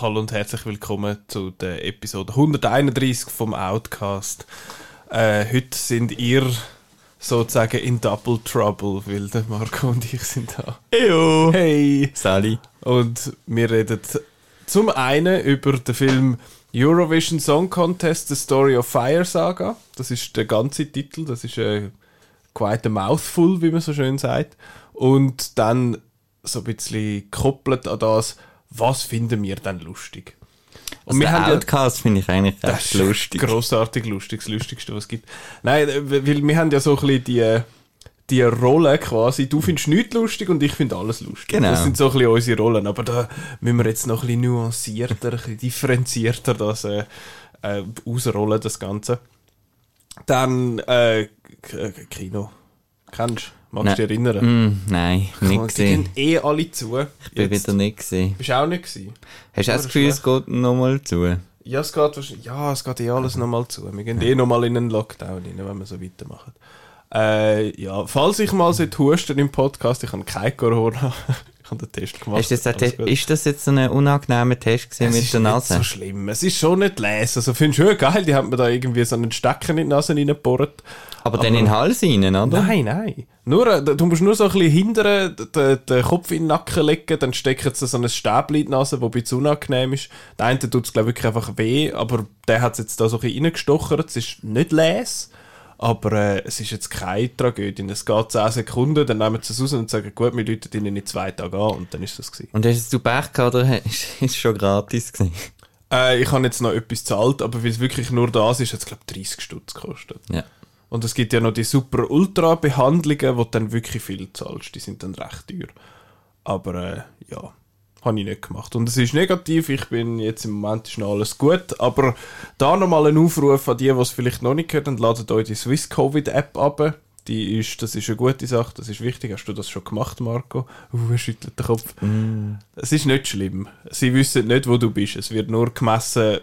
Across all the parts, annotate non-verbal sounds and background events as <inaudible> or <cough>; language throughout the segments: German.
Hallo und herzlich willkommen zu der Episode 131 vom Outcast. Äh, heute sind ihr sozusagen in Double Trouble, weil der Marco und ich sind da. Ejo! Hey! Sally. Und wir reden zum einen über den Film Eurovision Song Contest, The Story of Fire Saga. Das ist der ganze Titel, das ist äh, quite a mouthful, wie man so schön sagt. Und dann so ein bisschen gekoppelt an das, was finden wir dann lustig? Und also der Outcast ja, finde ich eigentlich recht lustig. Grossartig lustig, das Lustigste, was es gibt. Nein, weil wir haben ja so ein bisschen die, die Rolle quasi. Du findest nichts lustig und ich finde alles lustig. Genau. Das sind so ein bisschen unsere Rollen. Aber da müssen wir jetzt noch ein bisschen nuancierter, <laughs> ein bisschen differenzierter das äh, äh, ausrollen, das Ganze. Dann äh, Kino. Kennst du? Magst du dich erinnern? Mm, nein, <laughs> nicht gesehen. Die eh alle zu. Ich bin wieder nicht gesehen. Bist du auch nicht gesehen? Hast du das Gefühl, es geht nochmal zu? Ja, es geht wahrscheinlich, ja, es geht eh alles nochmal zu. Wir gehen ja. eh nochmal in einen Lockdown rein, wenn wir so weitermachen. Äh, ja, falls ich mal husten im Podcast, ich habe kein Corona. Habe den Test gemacht. Hast das ist das jetzt so ein unangenehmer Test gewesen mit der Nase? Es ist nicht so schlimm. Es ist schon nicht lesen. Also, finde ich schon geil, die haben mir da irgendwie so einen Stecker in die Nase reingebohrt. Aber, aber dann in den Hals rein, oder? Nein, nein. Nur, äh, du musst nur so ein bisschen hindern, den, den Kopf in den Nacken legen, dann steckt so ein Stäbchen in die Nase, das ein bisschen unangenehm ist. Der eine tut es, glaube ich, wirklich einfach weh, aber der hat es jetzt da so ein bisschen reingestochert. Es ist nicht les, aber äh, es ist jetzt keine Tragödie. Es geht 10 Sekunden, dann nehmen sie es raus und sagen, gut, wir läuten ihnen in zwei Tagen an und dann ist das gewesen. Und hast du Pech gehabt oder <laughs> ist es schon gratis gewesen? Äh, ich habe jetzt noch etwas gezahlt, aber weil es wirklich nur das ist, hat es, glaube ich, 30 Stutz gekostet. Ja. Und es gibt ja noch die super Ultra-Behandlungen, wo du dann wirklich viel zahlst. Die sind dann recht teuer. Aber äh, ja, habe ich nicht gemacht. Und es ist negativ. Ich bin jetzt im Moment ist noch alles gut. Aber da nochmal ein Aufruf an die, die es vielleicht noch nicht gehört haben, ladet euch die Swiss Covid App ab. Die ist, das ist eine gute Sache, das ist wichtig. Hast du das schon gemacht, Marco? Uh, er schüttelt den Kopf. Mm. Es ist nicht schlimm. Sie wissen nicht, wo du bist. Es wird nur gemessen,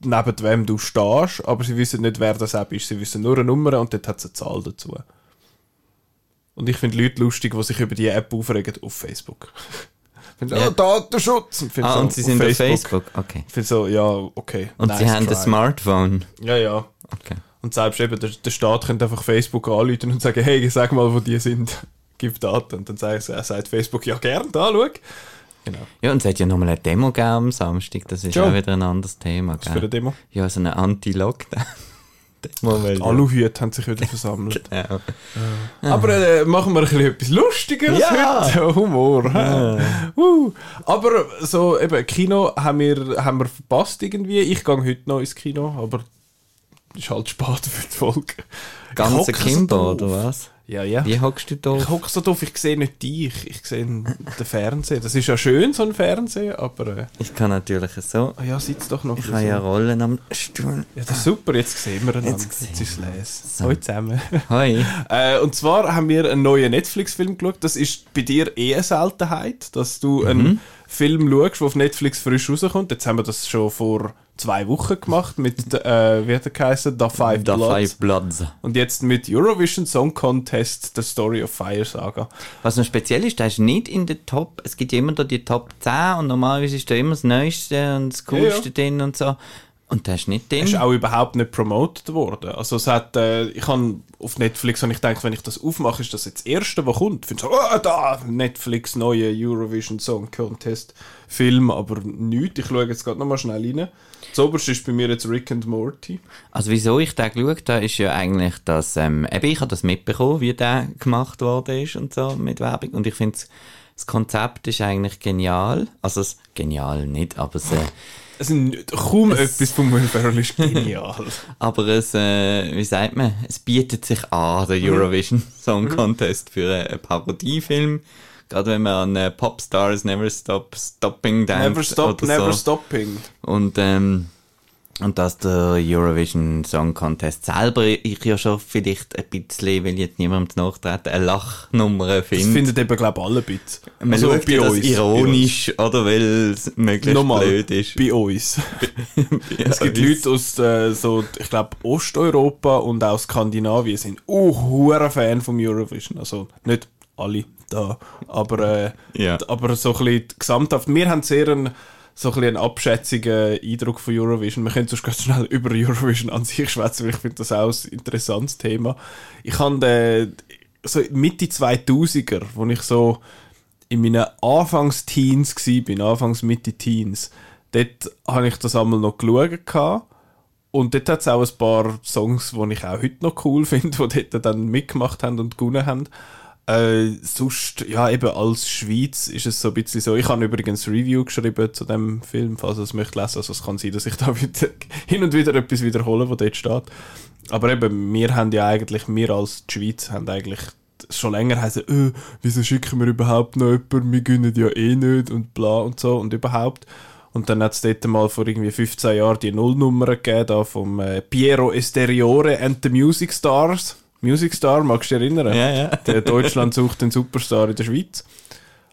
neben wem du stehst, aber sie wissen nicht, wer das App ist. Sie wissen nur eine Nummer und dort hat es eine Zahl dazu. Und ich finde Leute lustig, die sich über die App aufregen auf Facebook. <laughs> Finde ja. oh, Datenschutz. Und, ah, so, und sie sind auf Facebook. Facebook. Okay. Ich finde so, ja, okay. Und nice sie haben try. ein Smartphone. Ja, ja. Okay. Und selbst eben der, der Staat könnte einfach Facebook anrufen und sagen, hey, sag mal, wo die sind. <laughs> Gib Daten. Und dann sagt, sagt Facebook, ja, gern, da, schau. Genau. Ja, und es hat ja nochmal eine Demo gegeben am Samstag, das ist Schon. auch wieder ein anderes Thema. Was gell? für eine Demo? Ja, so eine Anti-Lockdown. Die Aluhüte haben sich wieder versammelt. <laughs> genau. Ja. Aber äh, machen wir ein bisschen etwas Lustigeres ja. heute. Humor. Ja. <laughs> Uh. Aber so eben, Kino haben wir, haben wir verpasst irgendwie. Ich gehe heute noch ins Kino, aber ist halt spät für die Folge. Ganze Kimbo, oder was? Ja, ja. Wie hockst du da? Ich hocke so doof, ich sehe nicht dich, ich sehe den Fernseher. Das ist ja schön, so ein Fernseher, aber... Äh, ich kann natürlich so. Ah ja, sitz doch noch. Ich habe so. ja Rollen am Stuhl. Ja, das ist super, jetzt sehen wir einander. Jetzt, jetzt ist es. So. Hallo zusammen. <laughs> Hoi. äh, und zwar haben wir einen neuen Netflix-Film geschaut. Das ist bei dir eh eine Seltenheit, dass du mhm. einen Film schaust, der auf Netflix frisch rauskommt. Jetzt haben wir das schon vor zwei Wochen gemacht mit, äh, wie hat er geheißen? The Five The Bloods. Five Bloods. Und jetzt mit Eurovision Song Contest The Story of Fire Saga. Was noch speziell ist, da ist nicht in der Top, es gibt ja immer da die Top 10 und normalerweise ist da immer das Neueste und das Coolste ja, ja. drin und so. Und das ist nicht drin. ist auch überhaupt nicht promoted worden. Also es hat, äh, ich habe auf Netflix und ich denke, wenn ich das aufmache, ist das jetzt das erste, was kommt. Ich finde so, oh, da, Netflix, neue Eurovision Song Contest Film, aber nichts. Ich schaue jetzt gerade nochmal schnell rein. Das oberste ist bei mir jetzt Rick and Morty. Also wieso ich den geschaut habe, ist ja eigentlich, dass, ähm, eben ich habe das mitbekommen, wie der gemacht worden ist und so mit Werbung. Und ich finde, das Konzept ist eigentlich genial. Also, genial nicht, aber es, äh, es ist kaum es, etwas vom Ferrell ist genial. <laughs> Aber es, äh, wie sagt man, es bietet sich an, der mhm. Eurovision Song mhm. Contest für einen Parodiefilm. Gerade wenn man an äh, Popstars Never Stop Stopping denkt. Never Stop, Never so. Stopping. Und, ähm, und dass der Eurovision Song Contest selber ich ja schon vielleicht ein bisschen, weil jetzt niemandem nachtreten, eine Lachnummer finde. Das findet eben, glaube ich, alle ein bisschen. Man also schaut bei uns, ironisch, bei oder weil es möglichst Nochmal, blöd ist. bei uns. es gibt Leute aus, äh, so, ich glaube, Osteuropa und auch Skandinavien sind auch Fan vom Eurovision. Also nicht alle da, aber, äh, ja. aber so ein bisschen gesamthaft. Wir haben sehr einen, so ein einen abschätzigen Eindruck von Eurovision. Wir können sonst ganz schnell <laughs> über Eurovision an sich schwätzen, weil ich finde das auch ein interessantes Thema. Ich habe äh, so Mitte 2000er, wo ich so in meinen Anfangs-Teens war, Anfangs Mitte Teens, dort habe ich das einmal noch geschaut. Und dort hat es auch ein paar Songs, die ich auch heute noch cool <laughs> finde, die dort dann mitgemacht haben und gewonnen haben. Äh, sonst, ja, eben als Schweiz ist es so ein bisschen so. Ich habe übrigens Review geschrieben zu dem Film, falls ihr es möchte lesen. Also es kann sein, dass ich <laughs> da wieder, hin und wieder etwas wiederhole, was dort steht. Aber eben, wir haben ja eigentlich, wir als die Schweiz haben eigentlich schon länger heißen, äh, wieso schicken wir überhaupt noch jemanden, wir gönnen ja eh nicht und bla und so und überhaupt. Und dann hat es dort mal vor irgendwie 15 Jahren die Nullnummer gegeben, da vom äh, Piero Esteriore and the Music Stars. Music Star, magst du dich erinnern? Ja, ja. Der Deutschland sucht den Superstar in der Schweiz.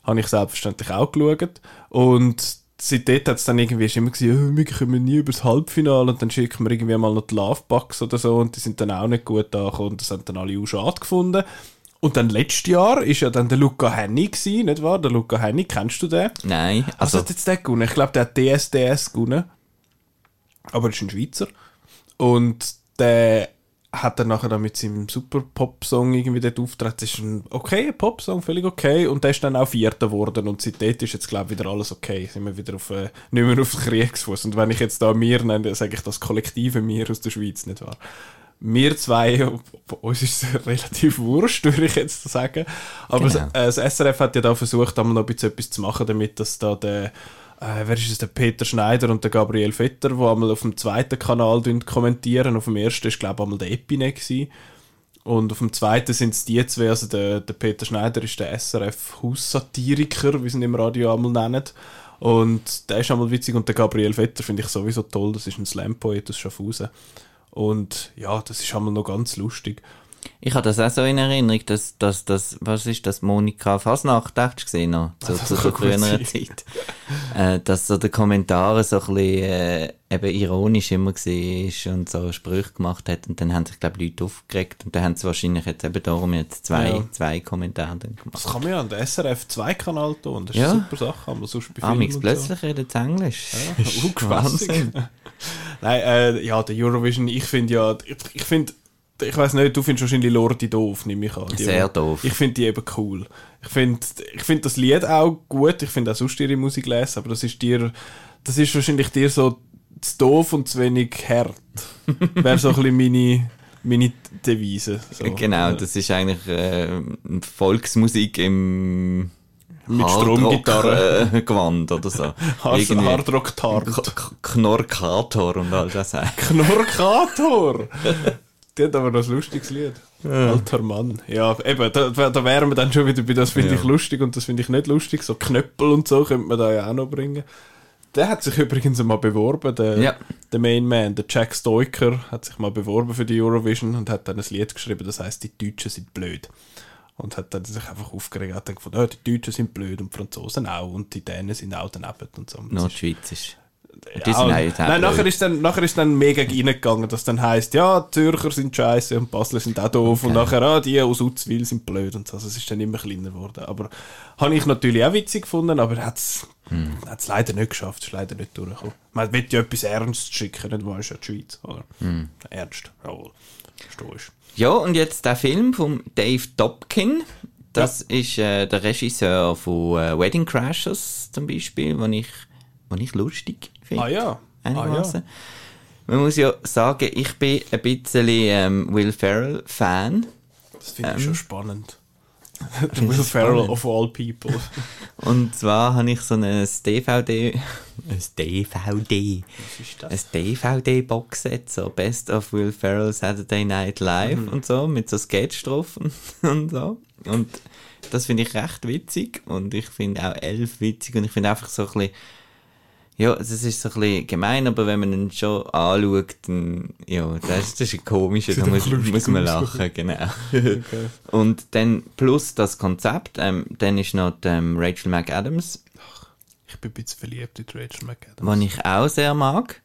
Habe ich selbstverständlich auch geschaut. Und seitdem hat es dann irgendwie immer gesagt, oh, wir kommen nie übers Halbfinale und dann schicken wir irgendwie mal noch die Love Bucks oder so und die sind dann auch nicht gut angekommen und das haben dann alle auch schade gefunden. Und dann letztes Jahr ist ja dann der Luca Henny gewesen, nicht wahr? Der Luca Henny, kennst du den? Nein. Also, Also, Was hat jetzt der gewonnen? Ich glaube, der hat DSDS gewonnen. Aber er ist ein Schweizer. Und der hat dann nachher dann mit seinem super Pop-Song irgendwie dort auftreten. Das ist ein okay Pop-Song, völlig okay. Und der ist dann auch Vierter geworden. Und seitdem ist jetzt, glaube ich, wieder alles okay. Sind wir wieder auf, äh, nicht mehr auf Kriegsfuß. Und wenn ich jetzt da mir nenne, sage ich das kollektive Mir aus der Schweiz, nicht wahr? Wir zwei, bei uns ist es relativ wurscht, würde ich jetzt sagen. Aber Genau. das, äh, das SRF hat ja da versucht, einmal noch ein bisschen etwas zu machen, damit dass da der, äh, wer ist es, der Peter Schneider und der Gabriel Vetter, die einmal auf dem zweiten Kanal kommentieren. Auf dem ersten ist, glaube ich, einmal der Epine gewesen. Und auf dem zweiten sind es die zwei, also der, der Peter Schneider ist der SRF-Haussatiriker, wie sie ihn im Radio einmal nennen. Und der ist einmal witzig und der Gabriel Vetter finde ich sowieso toll, das ist ein Slam-Poet aus Schaffhausen. Und ja, das ist einmal noch ganz lustig. Ich habe das auch so in Erinnerung, dass, dass das, was ist das, Monika Fasnacht, hast du gesehen noch? Zu, Das zu der früheren Zeit. Äh, dass so der Kommentare so ein bisschen, äh, eben ironisch immer war und so Sprüche gemacht hat und dann haben sich, glaube ich, Leute aufgeregt und dann haben sie wahrscheinlich jetzt eben darum jetzt zwei, Ja. zwei Kommentare dann gemacht. Das kann man ja an der SRF 2-Kanal tun, das ist Ja. eine super Sache, aber sonst bei Filmen und plötzlich redet es Englisch. So. Ja, <laughs> uh. <laughs> Nein, äh, ja, der Eurovision, ich finde ja, ich finde, ich weiß nicht, du findest wahrscheinlich Lordi doof, nehme ich an. Die- Sehr doof. Ich finde die eben cool. Ich finde ich find das Lied auch gut, ich finde auch sonst ihre Musik lesen, aber das ist dir, das ist wahrscheinlich dir so zu doof und zu wenig hart. <laughs> Wäre so ein bisschen meine, meine Devise. So. Genau, das ist eigentlich äh, Volksmusik im Mit Stromgitarre. äh, Gewand oder so. <laughs> Hard- Irgendwie Hardrock Tart. K- K- Knorkator und all das. Knorkator! <laughs> Die hat aber noch ein lustiges Lied. Alter Mann. Ja, eben, da, da wären wir dann schon wieder bei das finde Ja. ich lustig und das finde ich nicht lustig. So Knöppel und so könnte man da ja auch noch bringen. Der hat sich übrigens mal beworben, der, Ja. der Main Man, der Jack Stoiker, hat sich mal beworben für die Eurovision und hat dann ein Lied geschrieben, das heißt die Deutschen sind blöd. Und hat dann sich einfach aufgeregt, hat dann gefunden, ja, die Deutschen sind blöd und die Franzosen auch und die Dänen sind auch daneben und so. Und das ist- Nordschweizisch. Die ja, sind halt auch Nein, nachher ist, dann, nachher ist dann mega reingegangen, dass dann heisst, ja, die Zürcher sind scheiße und Basler sind auch doof und nachher, ah, die aus Uzwil sind blöd und so. Also es ist dann immer kleiner geworden. Aber habe ich natürlich auch witzig gefunden, aber hat es Hm. leider nicht geschafft, es ist leider nicht durchgekommen. Man will ja etwas Ernst schicken, nicht wahr, ist ja die Schweiz, oder? Hm. Ernst, jawohl. Verstehst Ja, und jetzt der Film von Dave Dobkin. Das ist äh, der Regisseur von äh, Wedding Crashers zum Beispiel, den ich, den ich lustig finde. Ah ja, ah, ja. einigermaßen. Man muss ja sagen, ich bin ein bisschen ähm, Will Ferrell-Fan. Das finde ich Ähm. schon spannend. Will Ferrell of all people. <laughs> Und zwar habe ich so ein DVD, ein DVD, Was ist ein DVD-Boxset, so Best of Will Ferrell Saturday Night Live Mhm. und so, mit so Sketch drauf und, <laughs> und so. Und das finde ich recht witzig und ich finde auch Elf witzig und ich finde einfach so ein bisschen, ja, es ist so ein bisschen gemein, aber wenn man ihn schon anschaut, dann, ja, das, ist- das ist komisch, da muss, muss man lachen, genau. Okay. Und dann plus das Konzept, ähm, dann ist noch die, ähm, Rachel McAdams, Ich bin ein bisschen verliebt in Rachel McAdams. was ich auch sehr mag.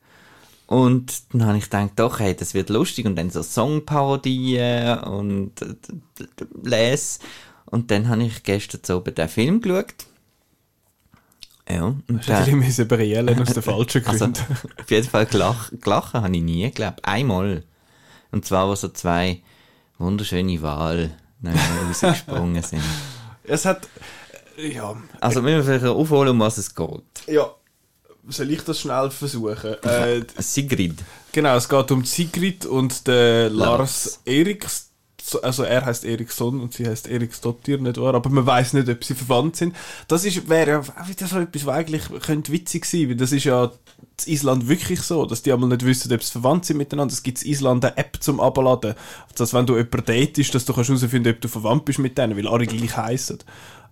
Und dann habe ich gedacht, doch, hey, das wird lustig. Und dann so Songparodien und äh, Les. Und dann habe ich gestern so oben den Film geschaut. Ja, und Ich der, hätte müssen brillen aus den <laughs> falschen also, Gründen. auf jeden Fall gelach, gelachen habe ich nie, glaube Einmal. Und zwar, wo so zwei wunderschöne Wale <laughs> rausgesprungen sind. es hat, äh, ja, Also, wir müssen vielleicht aufholen, um was es geht. ja, soll ich das schnell versuchen? Äh, Sigrid. genau, es geht um Sigrid und den Lars, Lars. Eriks, also er heißt Eriksson und sie heißt Eriksdottir, nicht wahr? Aber man weiß nicht, ob sie verwandt sind. Das ist, wäre ja auch wieder so etwas, was eigentlich könnte witzig sein, weil das ist ja in Island wirklich so, dass die einmal nicht wissen, ob sie verwandt sind miteinander. Es gibt in Island eine App zum Abladen, dass wenn du jemanden datest, dass du kannst herausfinden, ob du verwandt bist mit denen, weil alle gleich heissen.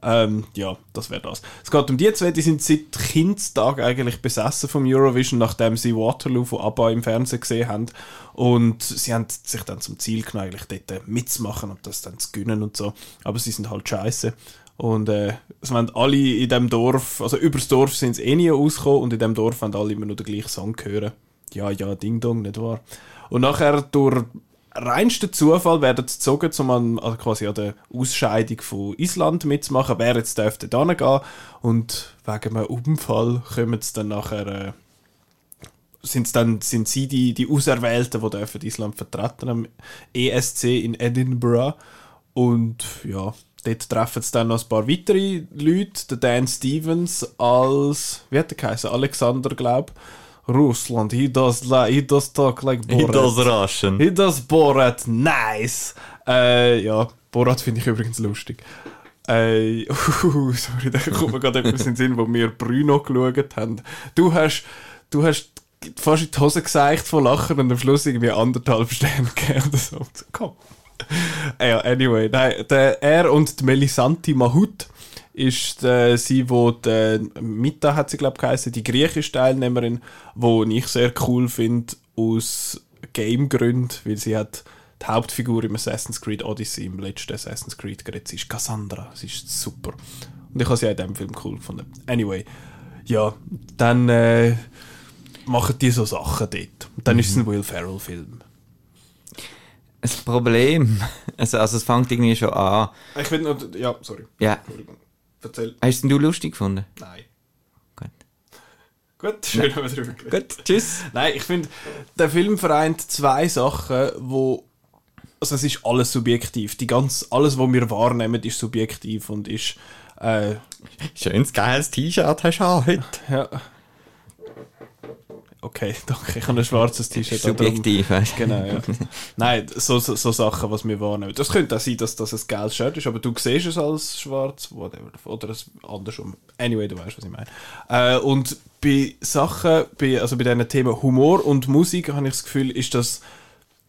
Ähm, ja, das wäre das. Es geht um die zwei, die sind seit Kindstag eigentlich besessen vom Eurovision, nachdem sie Waterloo von ABBA im Fernsehen gesehen haben. Und sie haben sich dann zum Ziel genommen, eigentlich dort mitzumachen und das dann zu gewinnen und so. Aber sie sind halt scheiße. Und äh, es wollen alle in dem Dorf, also übers Dorf sind sie eh nie rausgekommen und in dem Dorf wollen alle immer nur den gleichen Song hören. Ja, ja, Ding Dong, nicht wahr? Und nachher durch reinsten Zufall werden sie gezogen, um an, also quasi an der Ausscheidung von Island mitzumachen, wer jetzt dürfte da gehen und wegen einem Unfall kommen sie dann nachher, äh, sind, dann, sind sie die, die Auserwählten, die dürfen Island vertreten am ESC in Edinburgh und ja, dort treffen sie dann noch ein paar weitere Leute, der Dan Stevens als, wie hat er geheißen, Alexander, glaub Russland, he does, li- he does talk like Borat. Russian. He does Borat nice. Äh, ja, Borat finde ich übrigens lustig. Äh, <laughs> uh, sorry, da kommt mir gerade etwas in den Sinn, wo wir Bruno geschaut haben. Du hast, du hast fast in die Hose gezeigt von Lachen und am Schluss irgendwie anderthalb Sterne gegeben oder so. Komm. Äh, <laughs> Ja, anyway, nein, der, er und die Melisanti Mahut ist äh, sie, wo die Mita hat sie glaube ich geheißen, die griechische Teilnehmerin, wo ich sehr cool finde aus Game-Gründen, weil sie hat die Hauptfigur im Assassin's Creed Odyssey, im letzten Assassin's Creed geredet. Sie ist Cassandra, sie ist super. Und ich habe sie auch in diesem Film cool gefunden. Anyway, ja, dann äh, machen die so Sachen dort. Und dann ist es ein Will Ferrell-Film. Das Problem, also, also es fängt irgendwie schon an. Ich will noch, ja, sorry. Ja, Entschuldigung. Erzähl. hast denn du lustig gefunden? Nein. Gut. Gut, schön, haben wir drüber geredet. Gut, tschüss. Nein, ich finde, der Film vereint zwei Sachen, wo also es ist alles subjektiv. Die ganz, alles, was wir wahrnehmen, ist subjektiv und ist äh, Schönes geiles T-Shirt hast du auch heute. ja. Okay, <laughs> danke. Ich habe ein schwarzes T-Shirt. Subjektiv, weißt du? Genau, ja. Nein, so, so, so Sachen, was wir wahrnehmen. Das könnte auch sein, dass das ein geiles Shirt ist, aber du siehst es als schwarz, whatever. Oder es andersrum. Anyway, du weißt, was ich meine. Äh, und bei Sachen, bei, also bei diesen Themen Humor und Musik, habe ich das Gefühl, ist das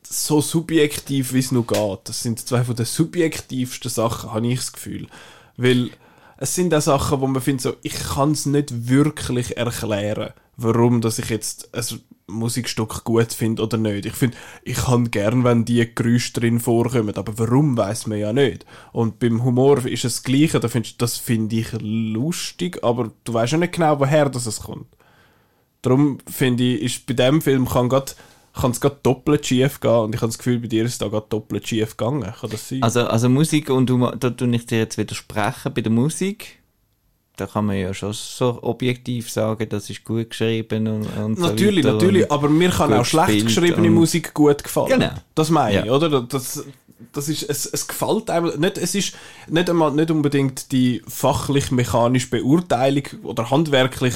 so subjektiv, wie es nur geht. Das sind zwei von den subjektivsten Sachen, habe ich das Gefühl. Weil es sind auch Sachen, wo man findet, so, ich kann es nicht wirklich erklären, warum dass ich jetzt ein Musikstück gut finde oder nicht. Ich finde, ich kann gern, wenn die Geräusche drin vorkommen, aber warum weiß man ja nicht. Und beim Humor ist es das Gleiche, da findest, das finde ich lustig, aber du weißt ja nicht genau, woher das es kommt. Darum finde ich, ist bei dem Film kann grad, kann es gerade doppelt schief gehen und ich habe das Gefühl, bei dir ist es da gerade doppelt schief gegangen. Kann das sein? Also, also Musik und Humor, da tue ich dir jetzt widersprechen. Bei der Musik, da kann man ja schon so objektiv sagen, das ist gut geschrieben und, und natürlich, so natürlich, aber mir kann auch schlecht geschriebene Musik gut gefallen. Genau. Das meine ich, Ja. oder? Das, das ist, es, es gefällt einem, nicht, es ist nicht einmal, nicht unbedingt die fachlich-mechanische Beurteilung oder handwerklich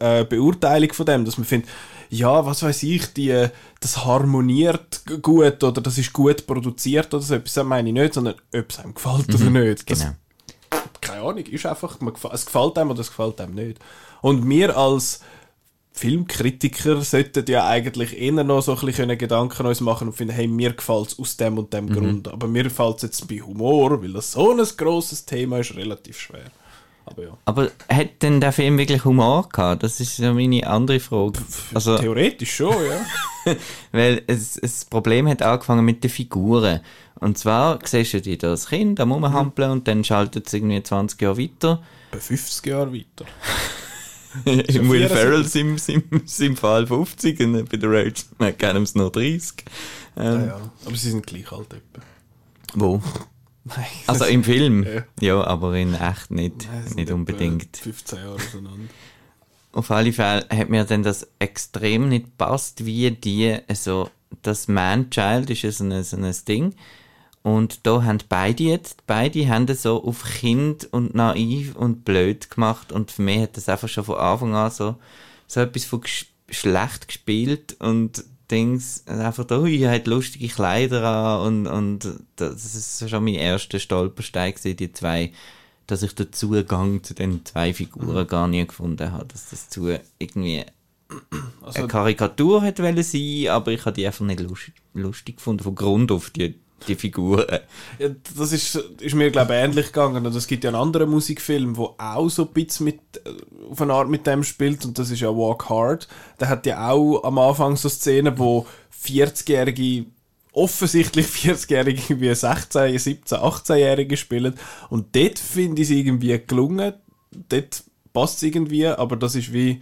äh, Beurteilung von dem, dass man findet, ja, was weiß ich, die, das harmoniert gut oder das ist gut produziert oder so etwas, das meine ich nicht, sondern ob es einem gefällt oder nicht. Das, Genau. Keine Ahnung, ist einfach, man, es gefällt einem oder es gefällt einem nicht. Und wir als Filmkritiker sollten ja eigentlich eher noch so ein bisschen Gedanken uns machen und finden, hey, mir gefällt es aus dem und dem Grund. Aber mir gefällt es jetzt bei Humor, weil das so ein grosses Thema ist, relativ schwer. Aber ja. Aber hat denn der Film wirklich Humor gehabt? Das ist ja meine andere Frage. Also, Theoretisch schon, ja. <laughs> weil es, es das Problem hat angefangen mit den Figuren. Und zwar siehst du die da als Kind am Rumhampeln und dann schaltet es irgendwie 20 Jahre weiter. Bei 50 Jahren weiter. <laughs> Im Will 74. Ferrell sim, sim, sim Fall 50 und bei der Rage McAdams noch 30. Ähm, Ja, ja. Aber sie sind gleich alt etwa. Wo? Also im Film, Ja. ja, aber in echt nicht, nicht unbedingt. 15 Jahre auseinander. Auf alle Fälle hat mir dann das extrem nicht gepasst, wie die, also das Man-Child ist ja so ein, so ein Ding. Und da haben beide jetzt, beide haben das so auf Kind und naiv und blöd gemacht. Und für mich hat das einfach schon von Anfang an so, so etwas von schlecht gespielt und Dings, einfach da, ui, er hat lustige Kleider an und, und das ist schon mein erster Stolperstein gewesen, die zwei, dass ich den Zugang zu den zwei Figuren gar nie gefunden habe, dass das zu irgendwie Also, eine Karikatur hätte sein, aber ich habe die einfach nicht lustig, lustig gefunden, von Grund auf die, die Figuren. Ja, das ist, ist mir, glaube ich, ähnlich gegangen. Es gibt ja einen anderen Musikfilm, der auch so ein bisschen mit, äh, auf eine Art mit dem spielt, und das ist ja Walk Hard. Der hat ja auch am Anfang so Szenen, wo 40-Jährige, offensichtlich 40-Jährige wie 16, 17, 18-Jährige spielen. Und dort finde ich es irgendwie gelungen. Dort passt es irgendwie, aber das ist wie,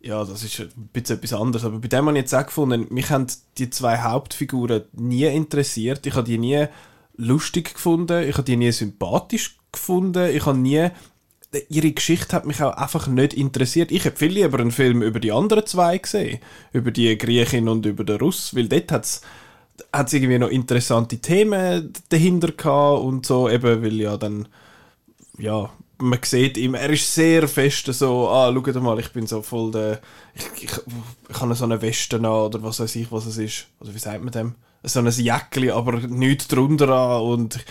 ja, das ist ein bisschen etwas anderes. Aber bei dem habe ich jetzt auch gefunden, mich haben die zwei Hauptfiguren nie interessiert. Ich habe die nie lustig gefunden. Ich habe die nie sympathisch gefunden. Ich habe nie... Ihre Geschichte hat mich auch einfach nicht interessiert. Ich hätte viel lieber einen Film über die anderen zwei gesehen. Über die Griechin und über den Russ. Weil dort hat es irgendwie noch interessante Themen dahinter gehabt und so. Eben, weil ja dann ja, man sieht ihm, er ist sehr fest so, ah, schaut mal, ich bin so voll der, ich, ich, ich habe so eine Weste an oder was weiß ich, was es ist. Also wie sagt man dem? So ein Jäckli, aber nichts drunter an und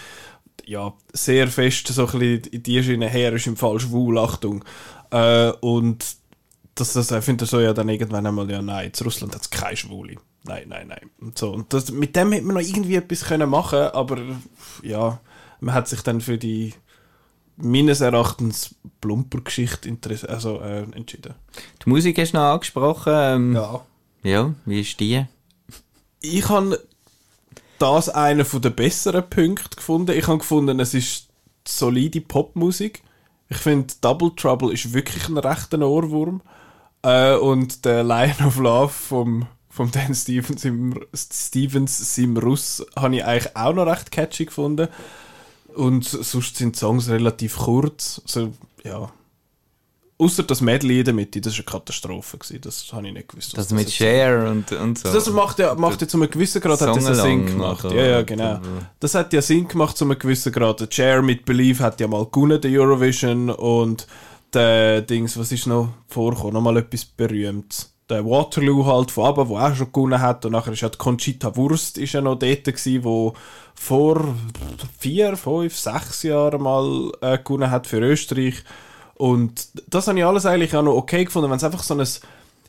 ja, sehr fest so ein bisschen in die Schiene her ist im Fall schwul, Achtung. Äh, und das, das ich finde so ja dann irgendwann einmal, ja nein, in Russland hat es keine Schwule. Nein, nein, nein. Und so. Und das, mit dem hätte man noch irgendwie etwas können machen aber ja, man hat sich dann für die meines Erachtens plumper Geschichte also, äh, entschieden. Die Musik hast du noch angesprochen. Ähm, Ja. ja, wie ist die? Ich habe das einer der besseren Punkte gefunden. Ich habe gefunden, es ist solide Popmusik. Ich finde, Double Trouble ist wirklich ein rechter Ohrwurm. Äh, und der Lion of Love vom, vom Dan Stevens im, Stevens im Russ habe ich eigentlich auch noch recht catchy gefunden. Und sonst sind die Songs relativ kurz. Also, ja. Außer das Medley in der Mitte, das war eine Katastrophe. Gewesen. Das habe ich nicht gewusst. was Das mit Share und, und so. das macht ja, macht ja zu einem gewissen Grad hat das Sinn gemacht. Ja, ja, genau. Das hat ja Sinn gemacht zu einem gewissen Grad. Der Chair mit Believe hat ja mal gewonnen, der Eurovision. Und der Dings, was ist noch vorgekommen? Nochmal etwas Berühmtes. Der Waterloo halt von ABBA, der auch schon gewonnen hat. Und nachher ist ja die Conchita Wurst ist ja noch dort gewesen, wo vor vier, fünf, sechs Jahren mal äh, gewonnen hat für Österreich. Und das habe ich alles eigentlich auch noch okay gefunden, wenn es einfach so ein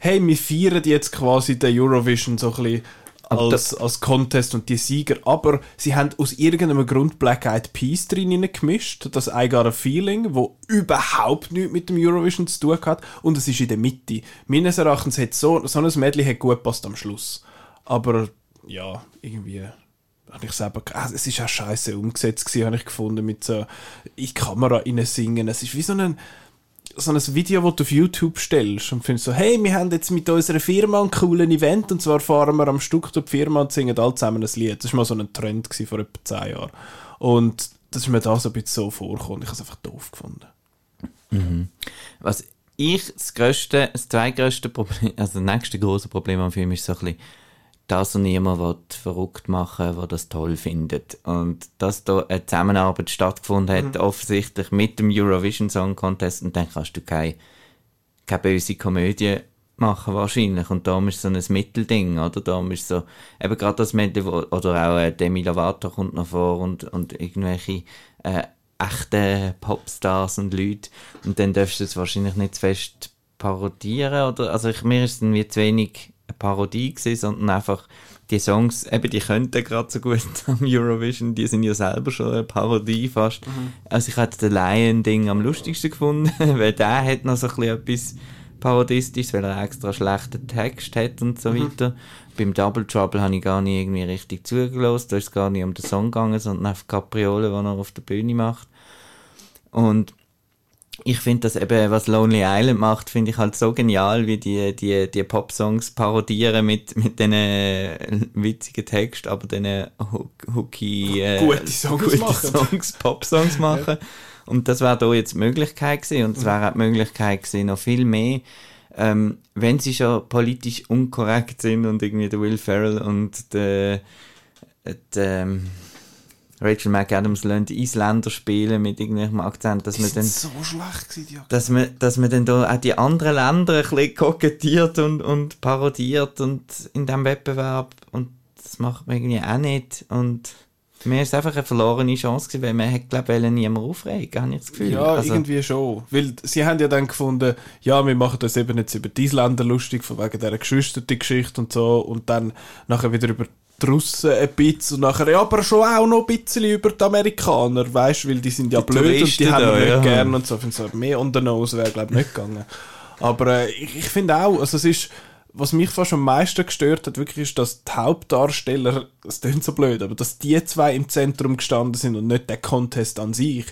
hey, wir feiern jetzt quasi den Eurovision so ein bisschen Aber als, als Contest und die Sieger, aber sie haben aus irgendeinem Grund Black Eyed Peas drin gemischt, das I Got a Feeling, wo überhaupt nichts mit dem Eurovision zu tun hat und es ist in der Mitte. Meines Erachtens hat so, so ein Medley hat gut passt am Schluss. Aber ja, irgendwie habe ich selber, ah, es ist auch scheiße umgesetzt gewesen, habe ich gefunden, mit so in die Kamera rein singen. Es ist wie so ein, so ein Video, das du auf YouTube stellst und findest so, hey, wir haben jetzt mit unserer Firma einen coolen Event und zwar fahren wir am Stück durch die Firma und singen alle zusammen ein Lied. Das war mal so ein Trend vor etwa 10 Jahren. Und das ist mir da so ein bisschen so vorgekommen. Ich habe es einfach doof gefunden. Was ich das grösste, das zweitgrößte Problem, also das nächste große Problem am Film ist so ein bisschen, dass er niemand will verrückt machen der das toll findet. Und dass da eine Zusammenarbeit stattgefunden hat, offensichtlich mit dem Eurovision Song Contest, und dann kannst du keine, keine böse Komödie machen wahrscheinlich. Und da ist so ein Mittelding, oder? Da ist so, eben gerade das wo- oder auch äh, Demi Lovato kommt noch vor und, und irgendwelche äh, echte Popstars und Leute. Und dann darfst du es wahrscheinlich nicht zu fest parodieren, oder? Also ich, mir ist es dann wie zu wenig eine Parodie gewesen, sondern einfach die Songs, eben die könnten gerade so gut <laughs> am Eurovision, die sind ja selber schon eine Parodie fast. Also ich hätte den Lion-Ding am lustigsten gefunden, <laughs> weil der hat noch so ein bisschen etwas Parodistisches, weil er extra schlechten Text hat und so weiter. Beim Double Trouble habe ich gar nicht irgendwie richtig zugelassen, da ist es gar nicht um den Song gegangen, sondern auf Capriole, die er auf der Bühne macht. Und ich finde das eben, was Lonely Island macht, finde ich halt so genial, wie die, die, die Pop-Songs parodieren mit, mit diesen äh, witzigen Texten, aber diesen hooky, äh, gute Songs gute machen. Songs, Pop-Songs <laughs> machen. Ja. Und das wäre da jetzt die Möglichkeit gewesen. Und es wäre auch die Möglichkeit gewesen, noch viel mehr, ähm, wenn sie schon politisch unkorrekt sind und irgendwie der Will Ferrell und der, der ähm, Rachel McAdams lernt Isländer spielen mit irgendwelchem Akzent, dass man dann, so schlecht gewesen, ja. dass man, dass man dann da auch die anderen Länder ein bisschen kokettiert und, und parodiert und in diesem Wettbewerb und das macht man irgendwie auch nicht und mir ist einfach eine verlorene Chance gewesen, weil man hat, glaube ich, niemand aufregen, habe ich das Gefühl. Ja, also, irgendwie schon. Weil sie haben ja dann gefunden, ja, wir machen das eben jetzt über die Isländer lustig, von wegen dieser Geschwister-Geschichte und so, und dann nachher wieder über die Russen ein bisschen und nachher ja, aber schon auch noch ein bisschen über die Amerikaner, weißt du, weil die sind ja die blöd Touristen und die haben wir nicht ja. gern und so. Ich finde mehr the nose wäre, glaube ich, nicht gegangen. Aber äh, ich, ich finde auch, also es ist was mich fast am meisten gestört hat, wirklich ist, dass die Hauptdarsteller, das klingt so blöd, aber dass die zwei im Zentrum gestanden sind und nicht der Contest an sich.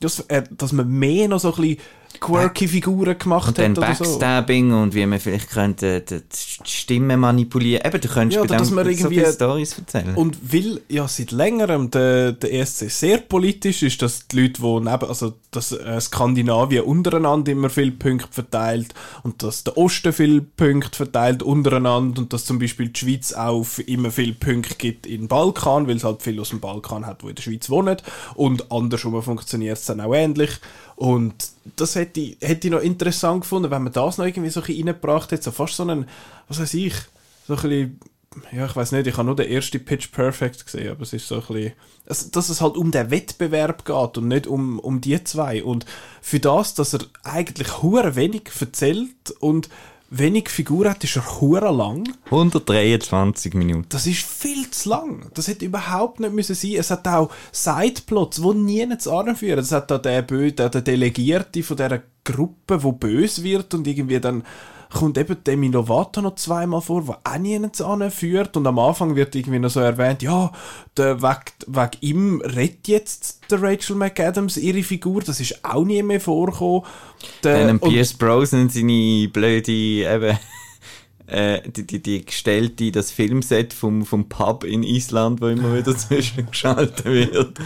Dass, äh, dass man mehr noch so ein bisschen quirky Figuren gemacht und hat. Und dann Backstabbing so. und wie man vielleicht könnte die Stimme manipulieren. Eben, du könntest ja, bei dem man so viele Storys erzählen. Und weil ja seit längerem der, der ESC sehr politisch ist, dass die Leute, die neben, also dass äh, Skandinavien untereinander immer viele Punkte verteilt und dass der Osten viele Punkte verteilt untereinander und dass zum Beispiel die Schweiz auch immer viele Punkte gibt in Balkan, weil es halt viele aus dem Balkan hat, die in der Schweiz wohnen und andersrum funktioniert es dann auch ähnlich und das hätte ich, hätte ich noch interessant gefunden, wenn man das noch irgendwie so ein bisschen reingebracht hätte, so fast so einen, was weiß ich, so ein bisschen, ja, ich weiß nicht, ich habe nur den ersten Pitch Perfect gesehen, aber es ist so ein bisschen, dass, es halt um den Wettbewerb geht und nicht um, um die zwei. Und für das, dass er eigentlich hure wenig erzählt und wenig Figur hat, ist er hure lang. 123 Minuten. Das ist viel zu lang. Das hätte überhaupt nicht müssen sein. Es hat auch Sideplots, die nie anführen. Es hat da den, Bö der Delegierte von dieser Gruppe, wo böse wird und irgendwie dann kommt eben Demi Lovato noch zweimal vor, der auch niemand anführt. Und am Anfang wird irgendwie noch so erwähnt, ja, der, wegen, wegen ihm redet jetzt der Rachel McAdams ihre Figur. Das ist auch nie mehr vorgekommen. Der, Dann Pierce Brosnan seine blöde, eben, <laughs> äh, die, die, die gestellte, das Filmset vom, vom Pub in Island, wo immer wieder <laughs> <laughs> zwischengeschaltet wird.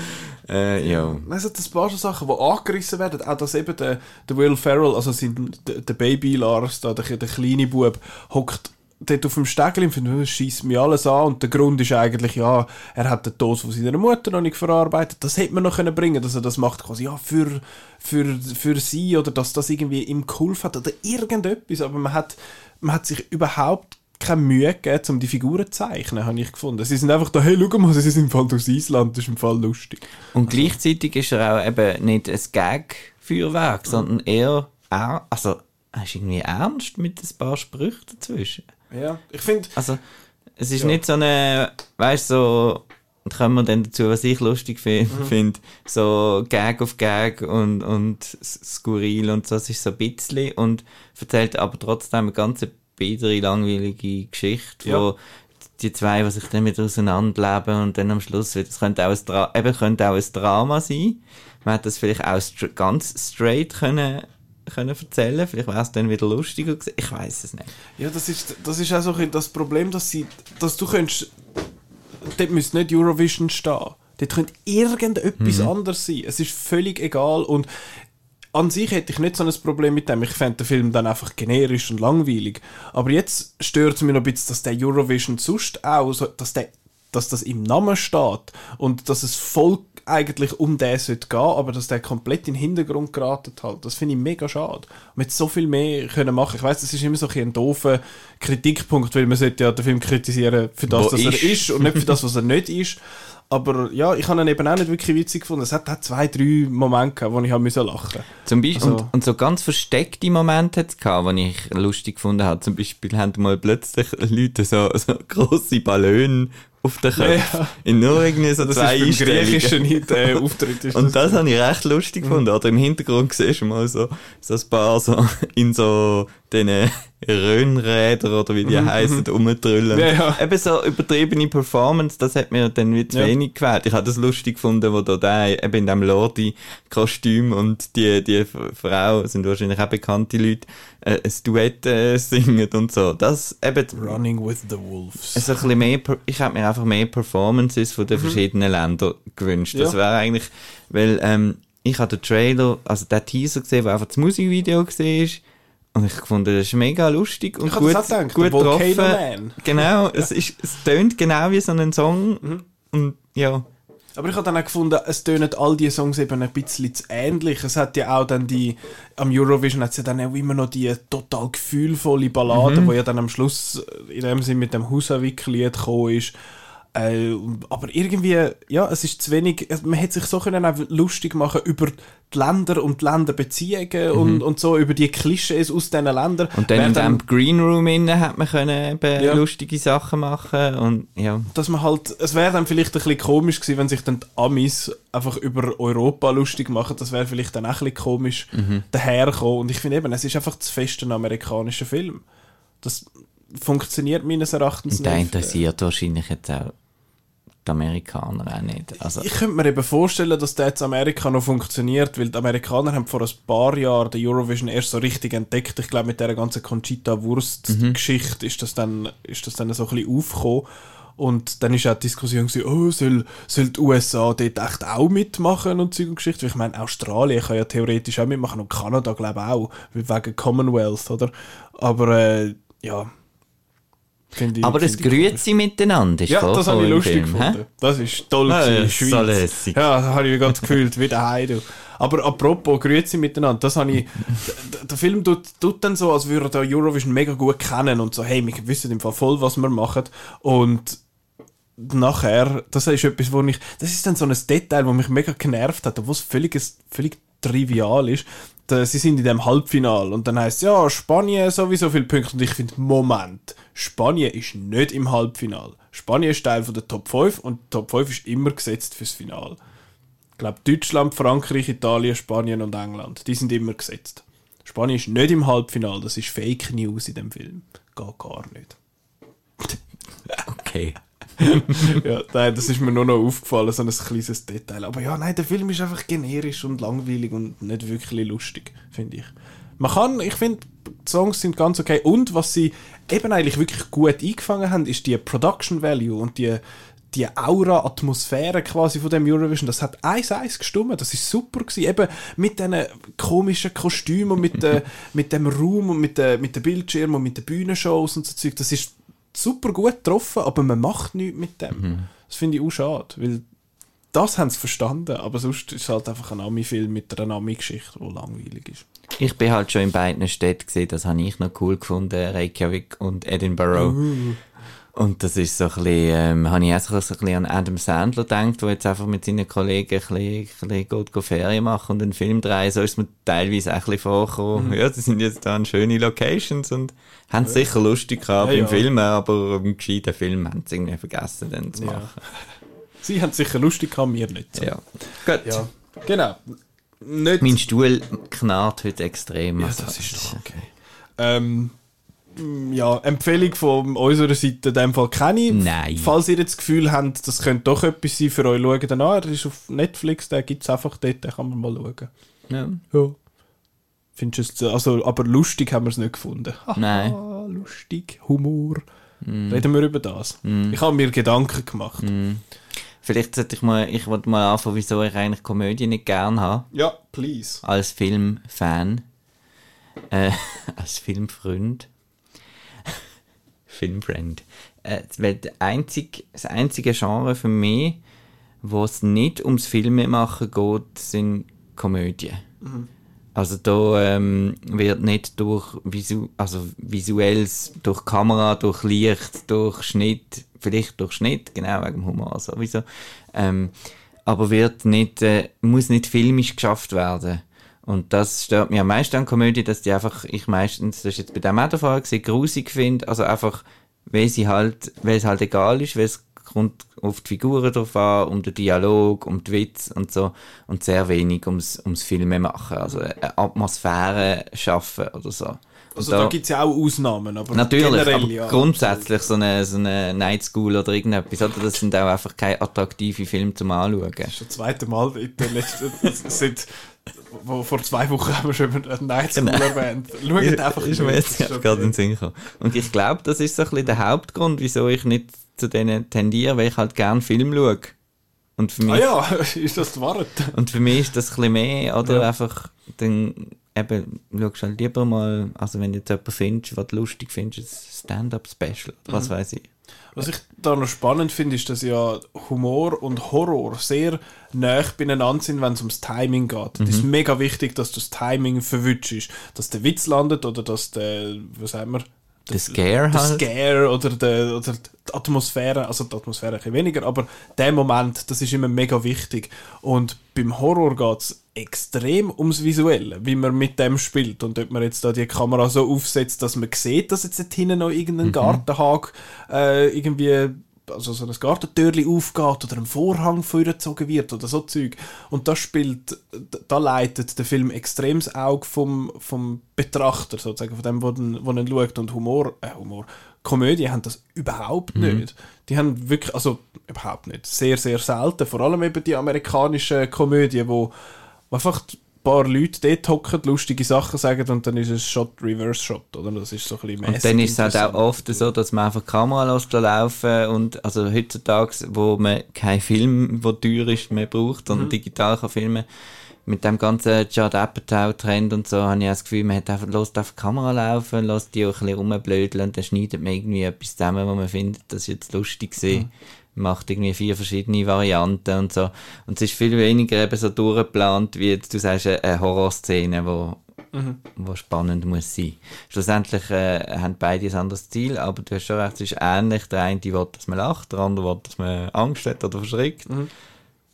Äh, ja. Es hat ein paar Sachen, die angerissen werden. Auch, dass eben der, der Will Ferrell, also sein, der, der Baby Lars, da, der, der kleine Bub, hockt dort auf dem Stegel und findet, schießt mir alles an. Und der Grund ist eigentlich, ja, er hat den Tod von seiner Mutter noch nicht verarbeitet. Das hätte man noch können bringen dass er das macht, quasi, ja, für, für, für sie oder dass das irgendwie ihm geholfen hat oder irgendetwas. Aber man hat, man hat sich überhaupt keine Mühe gegeben, um die Figuren zu zeichnen, habe ich gefunden. Sie sind einfach da, hey, schau mal, sie sind im Fall aus Island, das ist im Fall lustig. Und also. gleichzeitig ist er auch eben nicht ein Gag-Feuerwerk, sondern eher, also, er ist irgendwie ernst mit ein paar Sprüchen dazwischen. Ja, ich finde... Also, es ist ja. nicht so eine, weißt du, so, und kommen wir dann dazu, was ich lustig finde, mhm. find, so Gag auf Gag und, und skurril und so, das ist so ein bisschen und erzählt aber trotzdem eine ganze bittere, langweilige Geschichte, ja. wo die zwei, die sich dann wieder auseinanderleben und dann am Schluss wird, das könnte auch ein, Dra eben, könnte auch ein Drama sein. Man hätte das vielleicht auch ganz straight können können erzählen. Vielleicht wäre es dann wieder lustiger gewesen. Ich weiß es nicht. Ja, das ist, das ist auch so das Problem, dass sie, dass du könntest, dort müsste nicht Eurovision stehen. Dort könnte irgendetwas mhm. anderes sein. Es ist völlig egal und an sich hätte ich nicht so ein Problem mit dem. Ich fände den Film dann einfach generisch und langweilig. Aber jetzt stört es mich noch ein bisschen, dass der Eurovision sonst auch, so, dass, der, dass das im Namen steht und dass es voll eigentlich um den sollte gehen, aber dass der komplett in den Hintergrund geraten halt. Das finde ich mega schade. Man hätte so viel mehr können machen. Ich weiß, das ist immer so ein, ein doofer Kritikpunkt, weil man sollte ja den Film kritisieren für das, was er ist und nicht für das, was er nicht ist. Aber ja, ich habe ihn eben auch nicht wirklich witzig gefunden. Es hat, hat zwei, drei Momente gehabt, wo ich lachen musste. Zum Beispiel, also, und, und, so ganz versteckte Momente hat es gehabt, die ich lustig gefunden habe. Zum Beispiel haben mal plötzlich Leute so, so grosse Ballone auf den Köpfen. Ja. In nur irgendwie so Das zwei ist griechischen Hit, äh, <laughs> Auftritt. Ist Und das habe ich recht lustig gefunden. Oder im Hintergrund siehst du mal so, so ein paar so <laughs> in so diesen Röhnrädern oder wie die heißen, rumtrüllen. Ja, ja. Eben so übertriebene Performance, das hat mir dann wie zu Ja. wenig gefällt. Ich habe das lustig gefunden, wo da der eben in dem Lordi-Kostüm und die, die Frau, sind wahrscheinlich auch bekannte Leute, äh, ein Duett äh, singen und so. Das eben, Running with the Wolves. also ein bisschen mehr, ich hätte mir einfach mehr Performances von den verschiedenen Ländern gewünscht. Das Ja. wäre eigentlich, weil ähm, ich habe den Trailer, also den Teaser gesehen, wo einfach das Musikvideo gesehen ist. Und ich fand, das ist mega lustig und Ich gut, das auch gedacht, gut getroffen. Man. Genau, es <laughs> ist, es tönt genau wie so ein Song. Mhm. Und ja, Aber ich habe dann auch gefunden, es tönen all die Songs eben ein bisschen zu ähnlich. Es hat ja auch dann die, am Eurovision hat es ja dann auch immer noch die total gefühlvolle Ballade, Mhm. wo ja dann am Schluss äh, in dem Sinn mit dem Husavik-Lied gekommen ist. Äh, aber irgendwie, ja, es ist zu wenig, man hätte sich so können auch lustig machen über die Länder und die Länderbeziehungen und, und so, über die Klischees aus diesen Ländern. Mhm. und dann Wäre in dem Green Room innen hat man können eben Ja. lustige Sachen machen und ja. dass man halt, es wäre dann vielleicht ein bisschen komisch gewesen, wenn sich dann die Amis einfach über Europa lustig machen. Das wäre vielleicht dann auch ein bisschen komisch daherkommen. Und ich finde eben, es ist einfach zu fest ein amerikanischer Film. Das funktioniert meines Erachtens Und der nicht. interessiert wahrscheinlich jetzt auch die Amerikaner auch nicht. Also, Ich könnte mir eben vorstellen, dass der jetzt Amerika noch funktioniert, weil die Amerikaner haben vor ein paar Jahren den Eurovision erst so richtig entdeckt. Ich glaube, mit der ganzen Conchita Wurst-Geschichte ist, das dann, ist das dann so ein bisschen aufgekommen. Und dann ist auch die Diskussion gewesen, oh, soll, soll die USA dort echt auch mitmachen und Zeug und Geschichte? Ich meine, Australien kann ja theoretisch auch mitmachen und Kanada, glaube ich, auch, wegen Commonwealth, oder? Aber, äh, ja. Finde ich- aber das Grüezi miteinander ist ja, das habe ich lustig Film, gefunden. hä? Das ist toll Ja, gewesen, ja, Schweiz. so lässig. Ja, das habe ich ganz gefühlt, wie daheim. Du. Aber apropos Grüezi miteinander, das habe ich, der Film tut, tut dann so, als würde er Eurovision mega gut kennen und so, hey, wir wissen im Fall voll, was wir machen. Und nachher, das ist etwas, wo ich, das ist dann so ein Detail, wo mich mega genervt hat, obwohl es völlig, völlig trivial ist. Da, sie sind in dem Halbfinal und dann heißt ja, Spanien sowieso viele Punkte und ich finde, Moment, Spanien ist nicht im Halbfinal. Spanien ist Teil von der Top 5 und die Top 5 ist immer gesetzt fürs Final. Ich glaube, Deutschland, Frankreich, Italien, Spanien und England, die sind immer gesetzt. Spanien ist nicht im Halbfinal, das ist Fake News in dem Film. Geht gar nicht. Okay. <laughs> ja, nein, das ist mir nur noch aufgefallen, so ein kleines Detail. Aber ja, nein, der Film ist einfach generisch und langweilig und nicht wirklich lustig, finde ich. Man kann, ich finde, die Songs sind ganz okay. Und was sie eben eigentlich wirklich gut eingefangen haben, ist die Production Value und die, die Aura, Atmosphäre quasi von dem Eurovision. Das hat eins eins gestummt. Das ist super gewesen. Eben mit diesen komischen Kostümen und mit, äh, <laughs> mit dem Raum und mit, äh, mit den Bildschirmen und mit den Bühnenshows und so Zeug. Das ist super gut getroffen, aber man macht nichts mit dem. Das finde ich auch schade, weil das haben sie verstanden, aber sonst ist es halt einfach ein Ami-Film mit einer Ami-Geschichte, die langweilig ist. Ich bin halt schon in beiden Städten gesehen, das habe ich noch cool gefunden, Reykjavik und Edinburgh. Und das ist so ein bisschen, ähm, habe ich auch so ein bisschen an Adam Sandler gedacht, der jetzt einfach mit seinen Kollegen ein bisschen, ein bisschen geht, Ferien machen und einen Film drehen. So ist mir teilweise auch ein bisschen vorgekommen. Ja, das sind jetzt da schöne Locations und haben es sicher lustig gehabt Ja, beim ja. Filmen, aber im gescheiten Film haben sie irgendwie vergessen, dann zu Ja. machen. <laughs> Sie haben es sicher lustig gehabt, wir nicht. so. Ja. Gut. ja. Genau. Nicht Mein Stuhl knarrt heute extrem. Ja, das ist doch okay. Ähm, ja, Empfehlung von unserer Seite in dem Fall keine. Nein. Falls ihr jetzt das Gefühl habt, das könnte doch etwas sein für euch, schaut dann an. Er ist auf Netflix, den gibt es einfach dort, den kann man mal schauen. Ja. Ja. Findest du es, also, aber lustig haben wir es nicht gefunden. <laughs> Nein. Lustig, Humor. Reden wir über das. Ich habe mir Gedanken gemacht. Vielleicht sollte ich mal, ich wollte mal anfangen, wieso ich eigentlich Komödie nicht gern habe. Ja, please. Als Filmfan. Äh, <laughs> als Filmfreund. Filmfriend. Äh, weil einzig, das einzige Genre für mich, wo es nicht ums Filmemachen geht, sind Komödien. Also da ähm, wird nicht durch visu also visuelles, durch Kamera, durch Licht, durch Schnitt, vielleicht durch Schnitt, genau wegen dem Humor sowieso, ähm, aber wird nicht, äh, muss nicht filmisch geschafft werden. Und das stört mich am meisten an Komödie, dass die einfach, ich meistens, das ist jetzt bei dem auch der Fall gewesen, grusig finde, also einfach, weil sie halt, weil es halt egal ist, weil es kommt auf die Figuren drauf an, um den Dialog, um die Witz und so und sehr wenig ums, ums Filme machen, also eine Atmosphäre schaffen oder so. Also da, da gibt es ja auch Ausnahmen, aber natürlich, generell, aber ja, grundsätzlich so eine, so eine Night School oder irgendetwas, oder? das sind auch einfach keine attraktive Filme zum Anschauen. Das ist das zweite Mal in den letzten, <laughs> sind, wo, vor zwei Wochen haben wir schon über Night School genau. erwähnt. Schaut einfach ist mir jetzt gerade in den Sinn gekommen. Und ich glaube, das ist so ein bisschen der Hauptgrund, wieso ich nicht zu denen tendiere, weil ich halt gerne Film schaue. Und für mich, ah ja, <laughs> ist das wahr? Und für mich ist das ein bisschen mehr, oder ja. einfach, dann eben, schaust halt lieber mal, also wenn du jetzt jemanden findest, was du lustig findest, ein Stand-Up-Special, was mhm. weiß ich. Was ich da noch spannend finde, ist, dass ja Humor und Horror sehr nah beieinander sind, wenn es ums Timing geht. Es mhm. ist mega wichtig, dass du das Timing verwünschst, dass der Witz landet oder dass der, was sagen wir, der Scare der halt. Scare oder, der, oder die Atmosphäre, also die Atmosphäre ein bisschen weniger, aber der Moment, das ist immer mega wichtig. Und beim Horror geht es extrem ums Visuelle, wie man mit dem spielt und ob man jetzt da die Kamera so aufsetzt, dass man sieht, dass jetzt hinten noch irgendein mhm. Gartenhag äh, irgendwie also so ein Gartentürli aufgeht oder ein Vorhang vorgezogen wird oder so Zeug. Und das spielt, da leitet der Film extrem das Auge vom, vom Betrachter, sozusagen, von dem, wo den, wo den schaut. Und Humor, äh, Humor, Komödie haben das überhaupt mhm. nicht. Die haben wirklich, also überhaupt nicht, sehr, sehr selten. Vor allem eben die amerikanischen Komödien, wo einfach paar Leute dort hocken, lustige Sachen sagen und dann ist es Shot, Reverse Shot, oder? Das ist so ein bisschen Und dann ist es halt auch oft so, dass man einfach die Kamera lässt laufen und also heutzutage, wo man kein Film, der teuer ist, mehr braucht, sondern mhm. digital kann filmen, mit dem ganzen Judd Apatow-Trend und so, habe ich das Gefühl, man hat einfach, lässt auf die Kamera laufen, lässt die auch ein bisschen rumblödeln und dann schneidet man irgendwie etwas zusammen, wo man findet, das ist jetzt lustig gewesen. Mhm macht irgendwie vier verschiedene Varianten und so. Und es ist viel weniger eben so durchgeplant, wie jetzt, du sagst, eine Horrorszene, wo, mhm. wo spannend muss sein. Schlussendlich äh, haben beide ein anderes Ziel, aber du hast schon recht, es ist ähnlich. Der eine will, dass man lacht, der andere will, dass man Angst hat oder verschreckt. Mhm.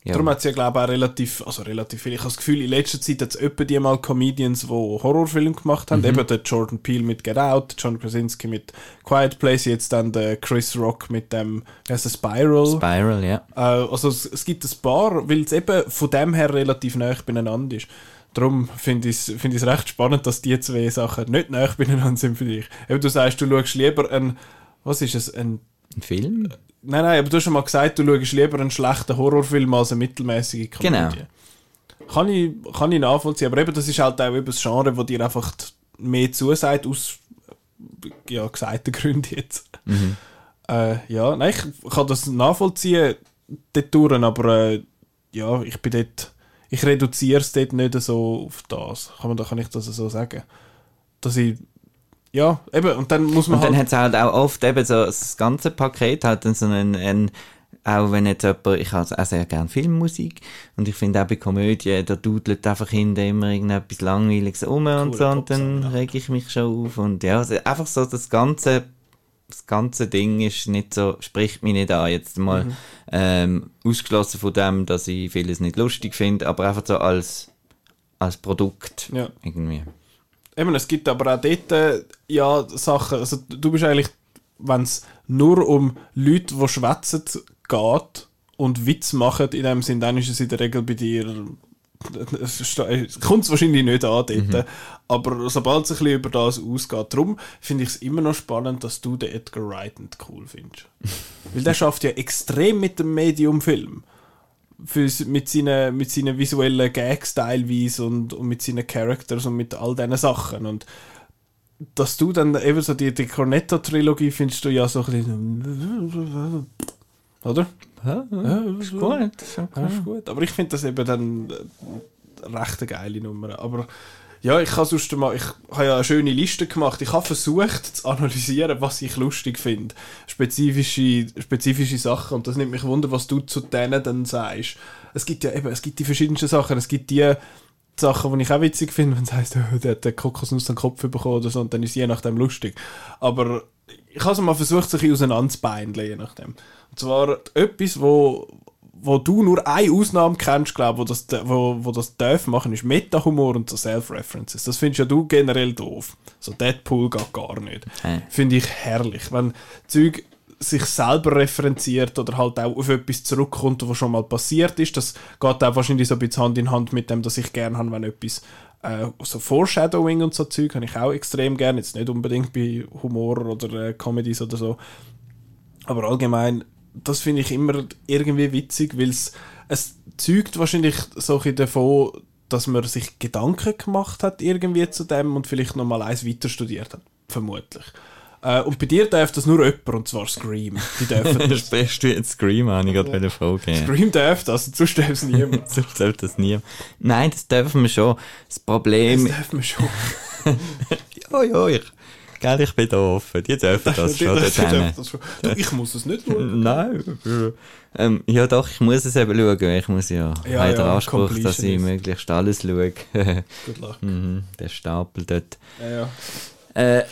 Ja. Darum hat es ja, glaube ich, auch relativ, also relativ viel. Ich habe das Gefühl, in letzter Zeit hat es öppe die mal Comedians, die Horrorfilme gemacht haben. Mhm. Eben der Jordan Peele mit Get Out, John Krasinski mit Quiet Place, jetzt dann der Chris Rock mit dem, wie heißt der, Spiral. Spiral, ja. Äh, also es, es, gibt ein paar, weil es eben von dem her relativ nah beieinander ist. Darum finde ich es find recht spannend, dass die zwei Sachen nicht nah beieinander sind für dich. Eben, du sagst, du schaust lieber ein, was ist es, ein, ein Film? Nein, nein, aber du hast schon mal gesagt, du schaust lieber einen schlechten Horrorfilm als eine mittelmäßige Komödie. Genau. Kann ich, kann ich nachvollziehen, aber eben, das ist halt auch eben das Genre, das dir einfach mehr zusagt, aus ja, gesagten Gründen jetzt. Mhm. Äh, ja, nein, ich kann das nachvollziehen, dort durch, aber äh, ja, ich bin dort, ich reduziere es dort nicht so auf das. Kann, man, kann ich das so sagen. Dass ich ja, eben, und dann muss man Und dann halt hat es halt auch oft eben so das ganze Paket halt dann so einen, einen auch wenn jetzt jemand, ich habe auch sehr gerne Filmmusik und ich finde auch bei Komödien, da dudelt einfach hinten immer irgendetwas Langweiliges um cool, und so und dann ja. reg ich mich schon auf und ja, also einfach so das ganze das ganze Ding ist nicht so, spricht mich nicht an, jetzt mal mhm. ähm, ausgeschlossen von dem, dass ich vieles nicht lustig finde, aber einfach so als, als Produkt ja. irgendwie. Eben, es gibt aber auch dort äh, ja, Sachen, also du bist eigentlich, wenn es nur um Leute, die schwätzen, geht und Witz machen in dem Sinn, dann ist es in der Regel bei dir kommt es wahrscheinlich nicht an dort, mhm. aber sobald es ein bisschen über das ausgeht, darum finde ich es immer noch spannend, dass du den Edgar Wright nicht cool findest. <laughs> Weil der schafft ja extrem mit dem Medium-Film für, mit, seinen, mit seinen visuellen Gags teilweise und, und mit seinen Characters und mit all diesen Sachen. Und dass du dann eben so die, die Cornetto-Trilogie findest du ja so ein bisschen. Oder? Ja, ja, ist gut. Okay. ist gut. Aber ich finde das eben dann recht eine geile Nummer. Aber ja, ich habe sonst mal, ich habe ja eine schöne Liste gemacht. Ich habe versucht zu analysieren, was ich lustig finde. Spezifische, spezifische Sachen. Und das nimmt mich wunder, was du zu denen dann sagst. Es gibt ja eben, es gibt die verschiedensten Sachen. Es gibt die Sachen, die ich auch witzig finde, wenn es heisst, oh, <laughs> der hat den Kokosnuss den Kopf bekommen oder so, und dann ist je nachdem lustig. Aber ich habe es mal versucht, sich auseinanderzubeindeln, je nachdem. Und zwar etwas, wo, wo du nur eine Ausnahme kennst, glaube wo das, wo, wo das darf machen, ist Meta-Humor und so Self-References. Das findest ja du generell doof. So Deadpool geht gar nicht. Hey. Finde ich herrlich. Wenn Zeug sich selber referenziert oder halt auch auf etwas zurückkommt, was schon mal passiert ist. Das geht auch wahrscheinlich so ein bisschen Hand in Hand mit dem, dass ich gerne habe, wenn etwas äh, so Foreshadowing und so Zeug habe ich auch extrem gerne. Jetzt nicht unbedingt bei Humor oder äh, Comedies oder so. Aber allgemein, das finde ich immer irgendwie witzig, weil es, es zeugt wahrscheinlich so ein davon, dass man sich Gedanken gemacht hat irgendwie zu dem und vielleicht noch mal eins weiter studiert hat. Vermutlich. Äh, und bei dir darf das nur jemand, und zwar Scream. Die <laughs> dürfen das. Sprichst du jetzt Scream an? Ich gerade eine Frage. Scream darf das, sonst darf es niemand. <laughs> sonst darf das niemand. Nein, das dürfen wir schon. Das Problem... Das dürfen wir schon. <laughs> ja, ja, ich... Gell, ich bin da offen. Die dürfen das, schon. Das, die <laughs> dürfen das schon. Du, ich muss es nicht schauen. <laughs> Nein. Ähm, ja doch, ich muss es eben schauen. Ich muss ja, ja ja, den Anspruch, dass ich möglichst alles schaue. <laughs> Good luck. mhm, der Stapel dort. Ja, ja. Äh,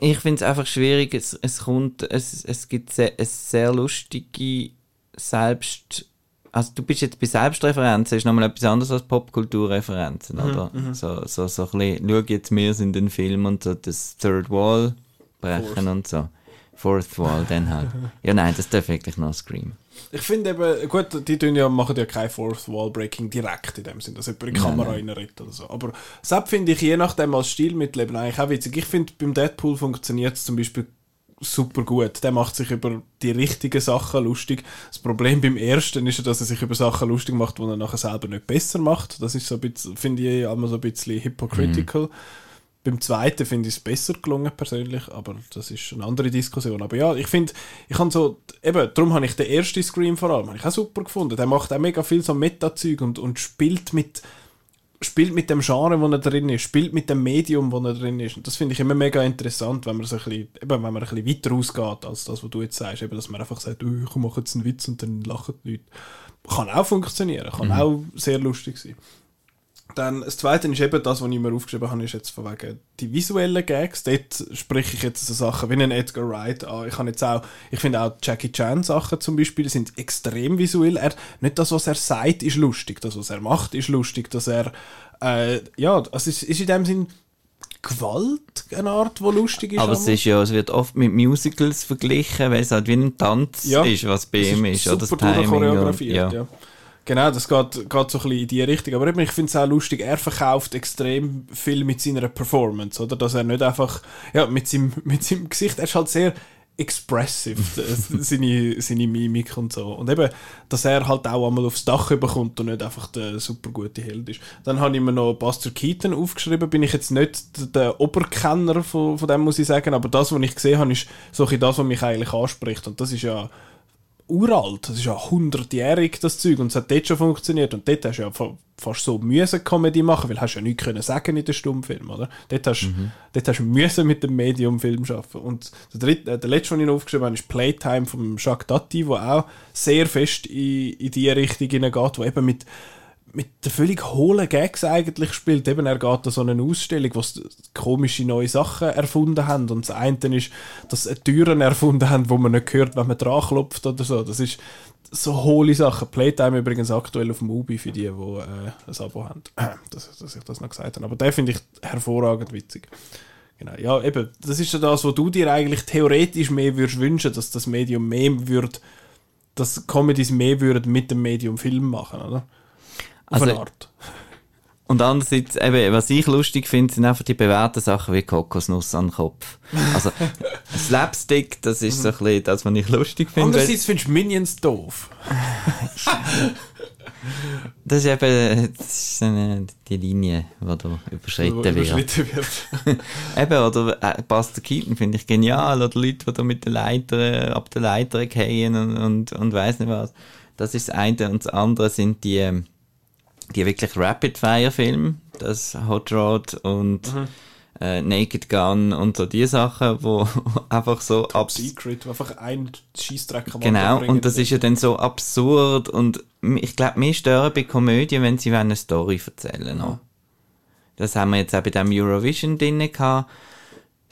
ich finde es einfach schwierig. Es, es kommt, es, es gibt sehr, eine sehr lustige Selbst, also du bist jetzt bei Selbstreferenzen, ist nochmal etwas anderes als Popkulturreferenzen, mhm, oder? Mhm. So, so, so ein bisschen, schau jetzt wir sind in den Film und so das Third Wall brechen Fourth. und so. Fourth Wall, dann halt. <laughs> Ja, nein, das darf wirklich noch Scream. Ich finde eben, gut, die tun ja, machen ja kein Fourth Wall Breaking direkt in dem Sinn, dass jemand in die Kamera reinredet oder so. Aber das finde ich je nachdem als Stilmittel eben eigentlich auch witzig. Ich finde, beim Deadpool funktioniert es zum Beispiel super gut. Der macht sich über die richtigen Sachen lustig. Das Problem beim ersten ist ja, dass er sich über Sachen lustig macht, die er nachher selber nicht besser macht. Das ist so ein bisschen, finde ich, immer so ein bisschen hypocritical. Mhm. Beim zweiten finde ich es besser gelungen, persönlich, aber das ist eine andere Diskussion. Aber ja, ich finde, ich habe so, eben, darum habe ich den ersten Scream vor allem, ich auch super gefunden. Der macht auch mega viel so Meta-Zeug und, und spielt mit, spielt mit dem Genre, wo er drin ist, spielt mit dem Medium, wo er drin ist. Und das finde ich immer mega interessant, wenn man so ein bisschen, eben, wenn man ein bisschen weiter rausgeht, als das, was du jetzt sagst. Eben, dass man einfach sagt, oh, ich mache jetzt einen Witz und dann lachen die Leute. Kann auch funktionieren, kann mhm. auch sehr lustig sein. Dann das Zweite ist eben das, was ich mir aufgeschrieben habe, ist jetzt von wegen die visuellen Gags. Dort spreche ich jetzt so Sachen wie einen Edgar Wright an. Ich, jetzt auch, ich finde auch Jackie Chan Sachen zum Beispiel sind extrem visuell. Er, nicht das, was er sagt, ist lustig. Das, was er macht, ist lustig. Dass er, äh, ja, also es ist, ist in dem Sinn Gewalt eine Art, die lustig ist. Aber es, ist ja, es wird oft mit Musicals verglichen, weil es halt wie ein Tanz ja, ist, was bei ihm ist. Super oder das Timing. Und, ja. ja. Genau, das geht, geht so ein bisschen in die Richtung. Aber ich finde es auch lustig, er verkauft extrem viel mit seiner Performance, oder? Dass er nicht einfach, ja, mit seinem, <laughs> mit seinem Gesicht, er ist halt sehr expressive, <laughs> seine, seine Mimik und so. Und eben, dass er halt auch einmal aufs Dach bekommt und nicht einfach der super gute Held ist. Dann habe ich mir noch Buster Keaton aufgeschrieben, bin ich jetzt nicht der Oberkenner von, von dem, muss ich sagen, aber das, was ich gesehen habe, ist so das, was mich eigentlich anspricht. Und das ist ja uralt, das ist ja hundertjährig, das Zeug, und es hat dort schon funktioniert. Und dort hast du ja fast so müssen Comedy machen, weil hast du ja nichts können sagen in den Stummfilm, oder? Dort hast, mhm. dort hast du müssen mit dem Medium-Film arbeiten. Und der, dritte, äh, der letzte, den ich aufgeschrieben habe, ist Playtime von Jacques Dati, der auch sehr fest in, in die Richtung hineingeht, wo eben mit mit der völlig hohlen Gags eigentlich spielt. Eben, er geht an so eine Ausstellung, wo sie komische neue Sachen erfunden haben. Und das eine ist, dass sie Türen erfunden haben, wo man nicht hört, wenn man dran klopft oder so. Das ist so hohle Sachen. Playtime übrigens aktuell auf Mubi für die, die äh, ein Abo haben. <clears throat> dass, dass ich das noch gesagt habe. Aber den finde ich hervorragend witzig. Genau, ja, eben, das ist ja das, was du dir eigentlich theoretisch mehr würdest wünschen, dass das Medium mehr würde, dass Comedies mehr würden mit dem Medium Film machen, oder? Auf also, Art. Und andererseits, eben, was ich lustig finde, sind einfach die bewährten Sachen wie Kokosnuss an den Kopf. Also, <laughs> Slapstick, das ist so ein bisschen das, was ich lustig finde. Andererseits findest du Minions doof. <laughs> das ist eben das ist eine, die Linie, die da überschritten wird. Überschritten wird. <laughs> eben, oder äh, Buster Keaton finde ich genial. Oder Leute, die da mit der Leiter, ab der Leiter gehen und, und, und weiss nicht was. Das ist das eine. Und das andere sind die, ähm, die wirklich Rapid-Fire-Filme, das Hot Rod und mhm. äh, Naked Gun und so die Sachen, wo <laughs> einfach so Top Secret, wo einfach ein Schießdreck Genau, und das ist ja dann so absurd und ich glaube, mir stören bei Komödien, wenn sie eine Story erzählen mhm. Das haben wir jetzt auch bei dem Eurovision drin gehabt.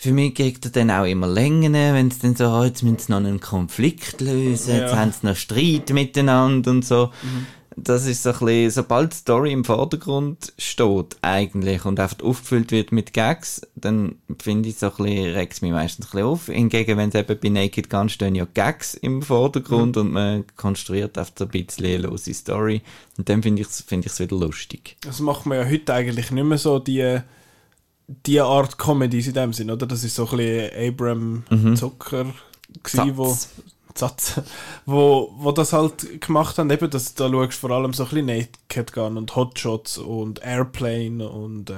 Für mich kriegt er dann auch immer länger, wenn es dann so, oh, jetzt müssen sie noch einen Konflikt lösen, ja. jetzt haben sie noch Streit miteinander und so. Mhm das ist so ein bisschen, sobald die Story im Vordergrund steht, eigentlich, und einfach aufgefüllt wird mit Gags, dann finde ich so ein bisschen, regt es mich meistens ein bisschen auf. Hingegen, wenn es eben bei Naked Gun stehen ja Gags im Vordergrund mhm. und man konstruiert einfach so ein bisschen eine lose Story, und dann finde ich es find wieder lustig. Das macht man ja heute eigentlich nicht mehr so, die, die Art Comedies in dem Sinn, oder? Das ist so ein bisschen Abram mhm. Zucker, gewesen, wo Satz, <laughs> wo, wo das halt gemacht haben, eben, dass da schaust vor allem so ein bisschen Naked Gun und Hotshots und Airplane und äh,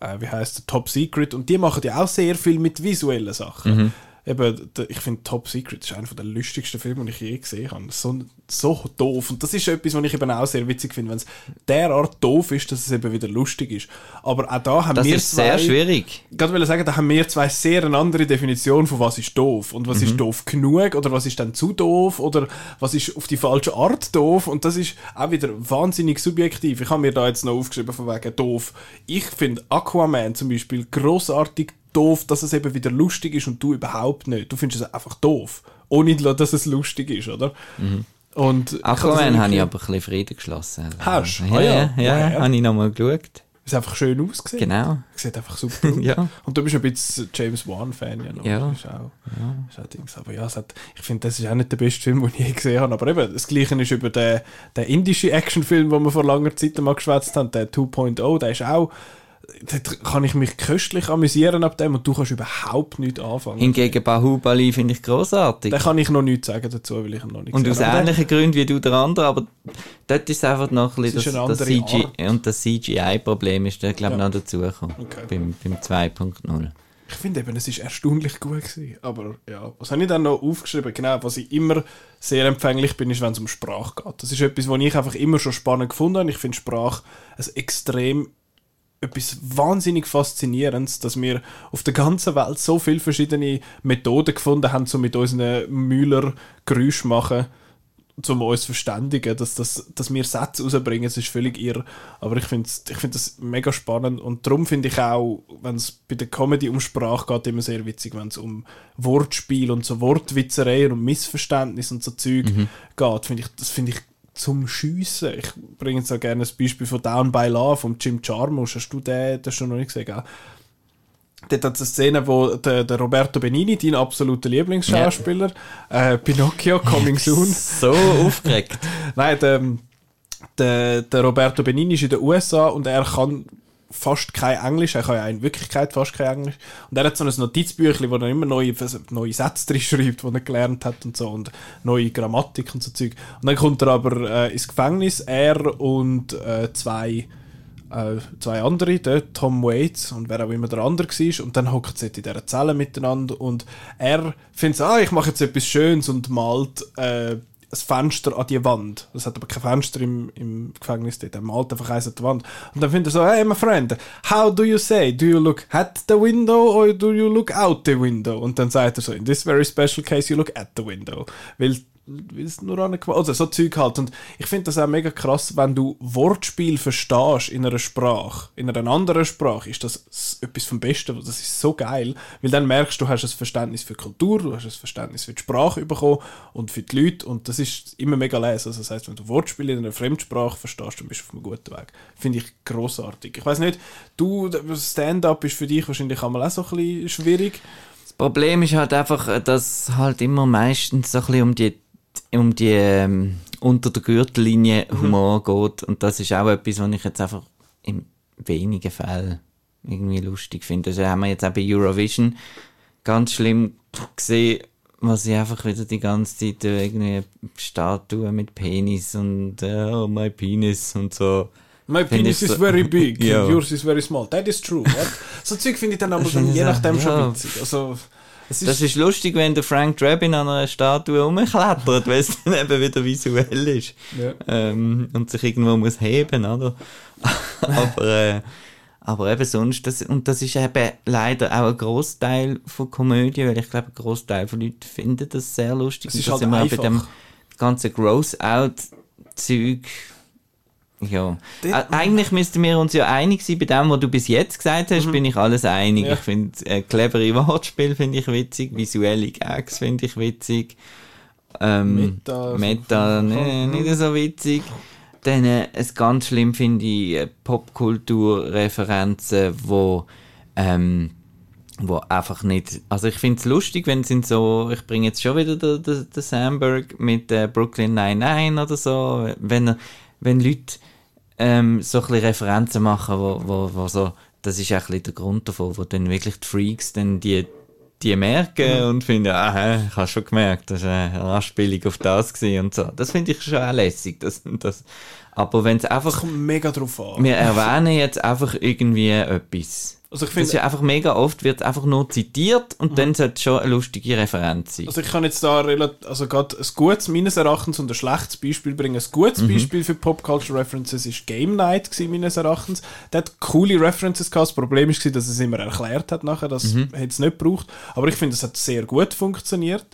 äh, wie heißt der Top Secret. Und die machen ja auch sehr viel mit visuellen Sachen. Mhm eben, ich finde Top Secret ist einer der lustigsten Filme, die ich je gesehen habe. So, so doof. Und das ist etwas, was ich eben auch sehr witzig finde, wenn es derart doof ist, dass es eben wieder lustig ist. Aber auch da haben das wir ist zwei, sehr schwierig. Ich wollte sagen, da haben wir zwei sehr eine andere Definition von was ist doof und was mhm. ist doof genug oder was ist dann zu doof oder was ist auf die falsche Art doof und das ist auch wieder wahnsinnig subjektiv. Ich habe mir da jetzt noch aufgeschrieben von wegen doof. Ich finde Aquaman zum Beispiel großartig doof, dass es eben wieder lustig ist und du überhaupt nicht. Du findest es einfach doof. Ohne, dass es lustig ist, oder? Mhm. Und Aquaman habe ich aber ein bisschen Frieden geschlossen. Hast du? Ja, ah, ja, ja, ja, ja. habe ich nochmal geschaut. Es einfach schön ausgesehen. Genau. Sieht einfach super <laughs> aus. ja. Und du bist ein bisschen James Wan-Fan, ja. Noch. Ja. Ist auch, ja. Ist auch Dings. Aber ja, hat, ich finde, das ist auch nicht der beste Film, den ich je gesehen habe. Aber eben, das Gleiche ist über den, den indischen Actionfilm, den wir vor langer Zeit mal geschwätzt haben, der 2.0, der ist auch da kann ich mich köstlich amüsieren ab dem und du kannst überhaupt nichts anfangen. Hingegen Bahubali finde ich großartig. Da kann ich noch nichts sagen dazu, weil ich noch nicht Und aus ähnlichen Gründen wie du der andere, aber dort ist einfach noch ein bisschen das, das, CGI und das CGI-Problem ist da glaube ich ja. noch dazugekommen okay. beim, beim 2.0. Ich finde eben, es ist erstaunlich gut gewesen. Aber ja, was habe ich dann noch aufgeschrieben? Genau, was ich immer sehr empfänglich bin, ist, wenn es um Sprache geht. Das ist etwas, was ich einfach immer schon spannend gefunden habe. Ich finde Sprache ein extrem etwas wahnsinnig Faszinierendes, dass wir auf der ganzen Welt so viele verschiedene Methoden gefunden haben, um mit unseren Müller Geräusch machen, um uns zu verständigen, dass, das, dass wir Sätze rausbringen, das ist völlig irre. Aber ich finde ich find das mega spannend und darum finde ich auch, wenn es bei der Comedy um Sprache geht, immer sehr witzig, wenn es um Wortspiel und so Wortwitzereien und Missverständnis und so Zeug mhm. geht, finde ich, das finde ich zum Schiessen. Ich bringe jetzt auch gerne ein Beispiel von Down by Love von Jim Jarmusch. Hast du den, das schon noch nicht gesehen, gell? Dort hat es eine Szene, wo der, der, Roberto Benini, dein absoluter Lieblingsschauspieler, ja. äh, Pinocchio, Coming Soon. so aufgeregt. <laughs> Nein, der, der, der Roberto Benini ist in den USA und er kann fast kein Englisch, er kann ja in Wirklichkeit fast kein Englisch. Und er hat so ein Notizbüchlein, wo er immer neue, neue Sätze drin schreibt, die er gelernt hat und so, und neue Grammatik und so Zeug. Und dann kommt er aber äh, ins Gefängnis, er und äh, zwei, äh, zwei andere, der Tom Waits und wer auch immer der andere war, und dann hockt sie in dieser Zelle miteinander und er findet, ah, ich mache jetzt etwas Schönes und malt äh, ein Fenster an die Wand. Es hat aber kein Fenster im, im Gefängnis dort. Eins an die Wand. Und dann findet er so, hey, my friend, how do you say? Do you look at the window or do you look out the window? Und dann sagt er so, in this very special case, you look at the window. Weil weil es nur an also so Zeug halt. Und ich finde das auch mega krass, wenn du Wortspiel verstehst in einer Sprache, in einer anderen Sprache, ist das etwas vom Besten. Das ist so geil, weil dann merkst du, du hast ein Verständnis für Kultur, du hast ein Verständnis für die Sprache bekommen und für die Leute und das ist immer mega leise. Also das heißt, wenn du Wortspiele in einer Fremdsprache verstehst, dann bist du auf einem guten Weg. Finde ich großartig. Ich weiß nicht, du Stand-up ist für dich wahrscheinlich auch mal auch so ein bisschen schwierig. Das Problem ist halt einfach, dass halt immer meistens so ein bisschen um die um die ähm, unter der Gürtellinie mhm. Humor mhm. geht. Und das ist auch etwas, was ich jetzt einfach in wenigen Fällen irgendwie lustig finde. Also haben wir jetzt auch bei Eurovision ganz schlimm gesehen, was ich einfach wieder die ganze Zeit irgendwie Statuen mit Penis und uh, oh, my penis und so. My penis is so, very big, <laughs> ja. yours is very small. That is true. What? so Zeug finde ich dann <laughs> aber dann je nachdem ja. schon witzig. Also, ist das ist lustig, wenn der Frank Drabin an einer Statue rumklettert, <laughs> weil es dann eben wieder visuell ist. Ja. Ähm, und sich irgendwo muss heben, oder? <laughs> aber, äh, aber eben sonst, das, und das ist eben leider auch ein Großteil von Komödie, weil ich glaube, ein Großteil von Leuten finden das sehr lustig. Das ist halt einfach. bei dem ganzen Gross-Out-Zeug ja. Den, Eigentlich müssten wir uns ja einig sein, bei dem, was du bis jetzt gesagt hast, mhm. bin ich alles einig. Ja. Ich finde, äh, clevere Wortspiel finde ich witzig, visuelle Gags finde ich witzig. Ähm, Meta, Meta <laughs> nee, nicht so witzig. dann äh, es ganz schlimm finde ich äh, Popkulturreferenzen, wo ähm, wo einfach nicht, also ich finde es lustig, wenn sind so, ich bringe jetzt schon wieder den, den, den Sandberg mit äh, Brooklyn 99 oder so, wenn, wenn Leute ähm, so ein Referenzen machen, wo, wo, wo so, das ist auch ein bisschen der Grund davon, wo dann wirklich die Freaks dann die, die merken mhm. und finden, ah, ich habe schon gemerkt, das war eine Anspielung auf das und so. Das finde ich schon auch lässig, das, das, aber wenn es einfach... Es kommt mega drauf an. Wir erwähnen jetzt einfach irgendwie etwas also ich finde, das ja einfach mega oft wird einfach nur zitiert und mhm. dann sollte es schon eine lustige Referenz sein. Also ich kann jetzt da relativ, also gerade ein gutes meines Erachtens und ein schlechtes Beispiel bringen. Ein gutes mhm. Beispiel für Pop Culture References ist Game Night gewesen, meines Erachtens. Der hat coole References gehabt. Das Problem ist, dass es immer erklärt hat nachher. Das mhm. hätte es nicht gebraucht. Aber ich finde, es hat sehr gut funktioniert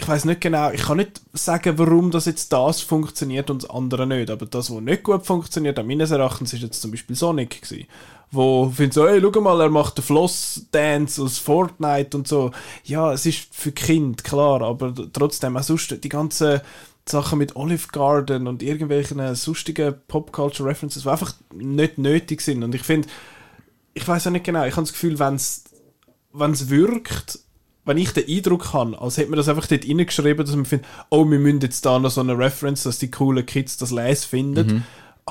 ich weiß nicht genau, ich kann nicht sagen, warum das jetzt das funktioniert und das andere nicht, aber das, was nicht gut funktioniert, meines Erachtens, ist jetzt zum Beispiel Sonic gewesen wo findet so, hey, schau mal, er macht den Floss-Dance aus Fortnite und so. Ja, es ist für Kind, klar, aber trotzdem, auch sonst die ganzen Sachen mit Olive Garden und irgendwelchen sonstigen Pop-Culture-References, die einfach nicht nötig sind. Und ich finde, ich weiß auch nicht genau, ich habe das Gefühl, wenn es wirkt, wenn ich den Eindruck habe, als hätte man das einfach dort reingeschrieben, dass man findet, oh, wir müssen jetzt da noch so eine Reference, dass die coolen Kids das lesen finden. Mhm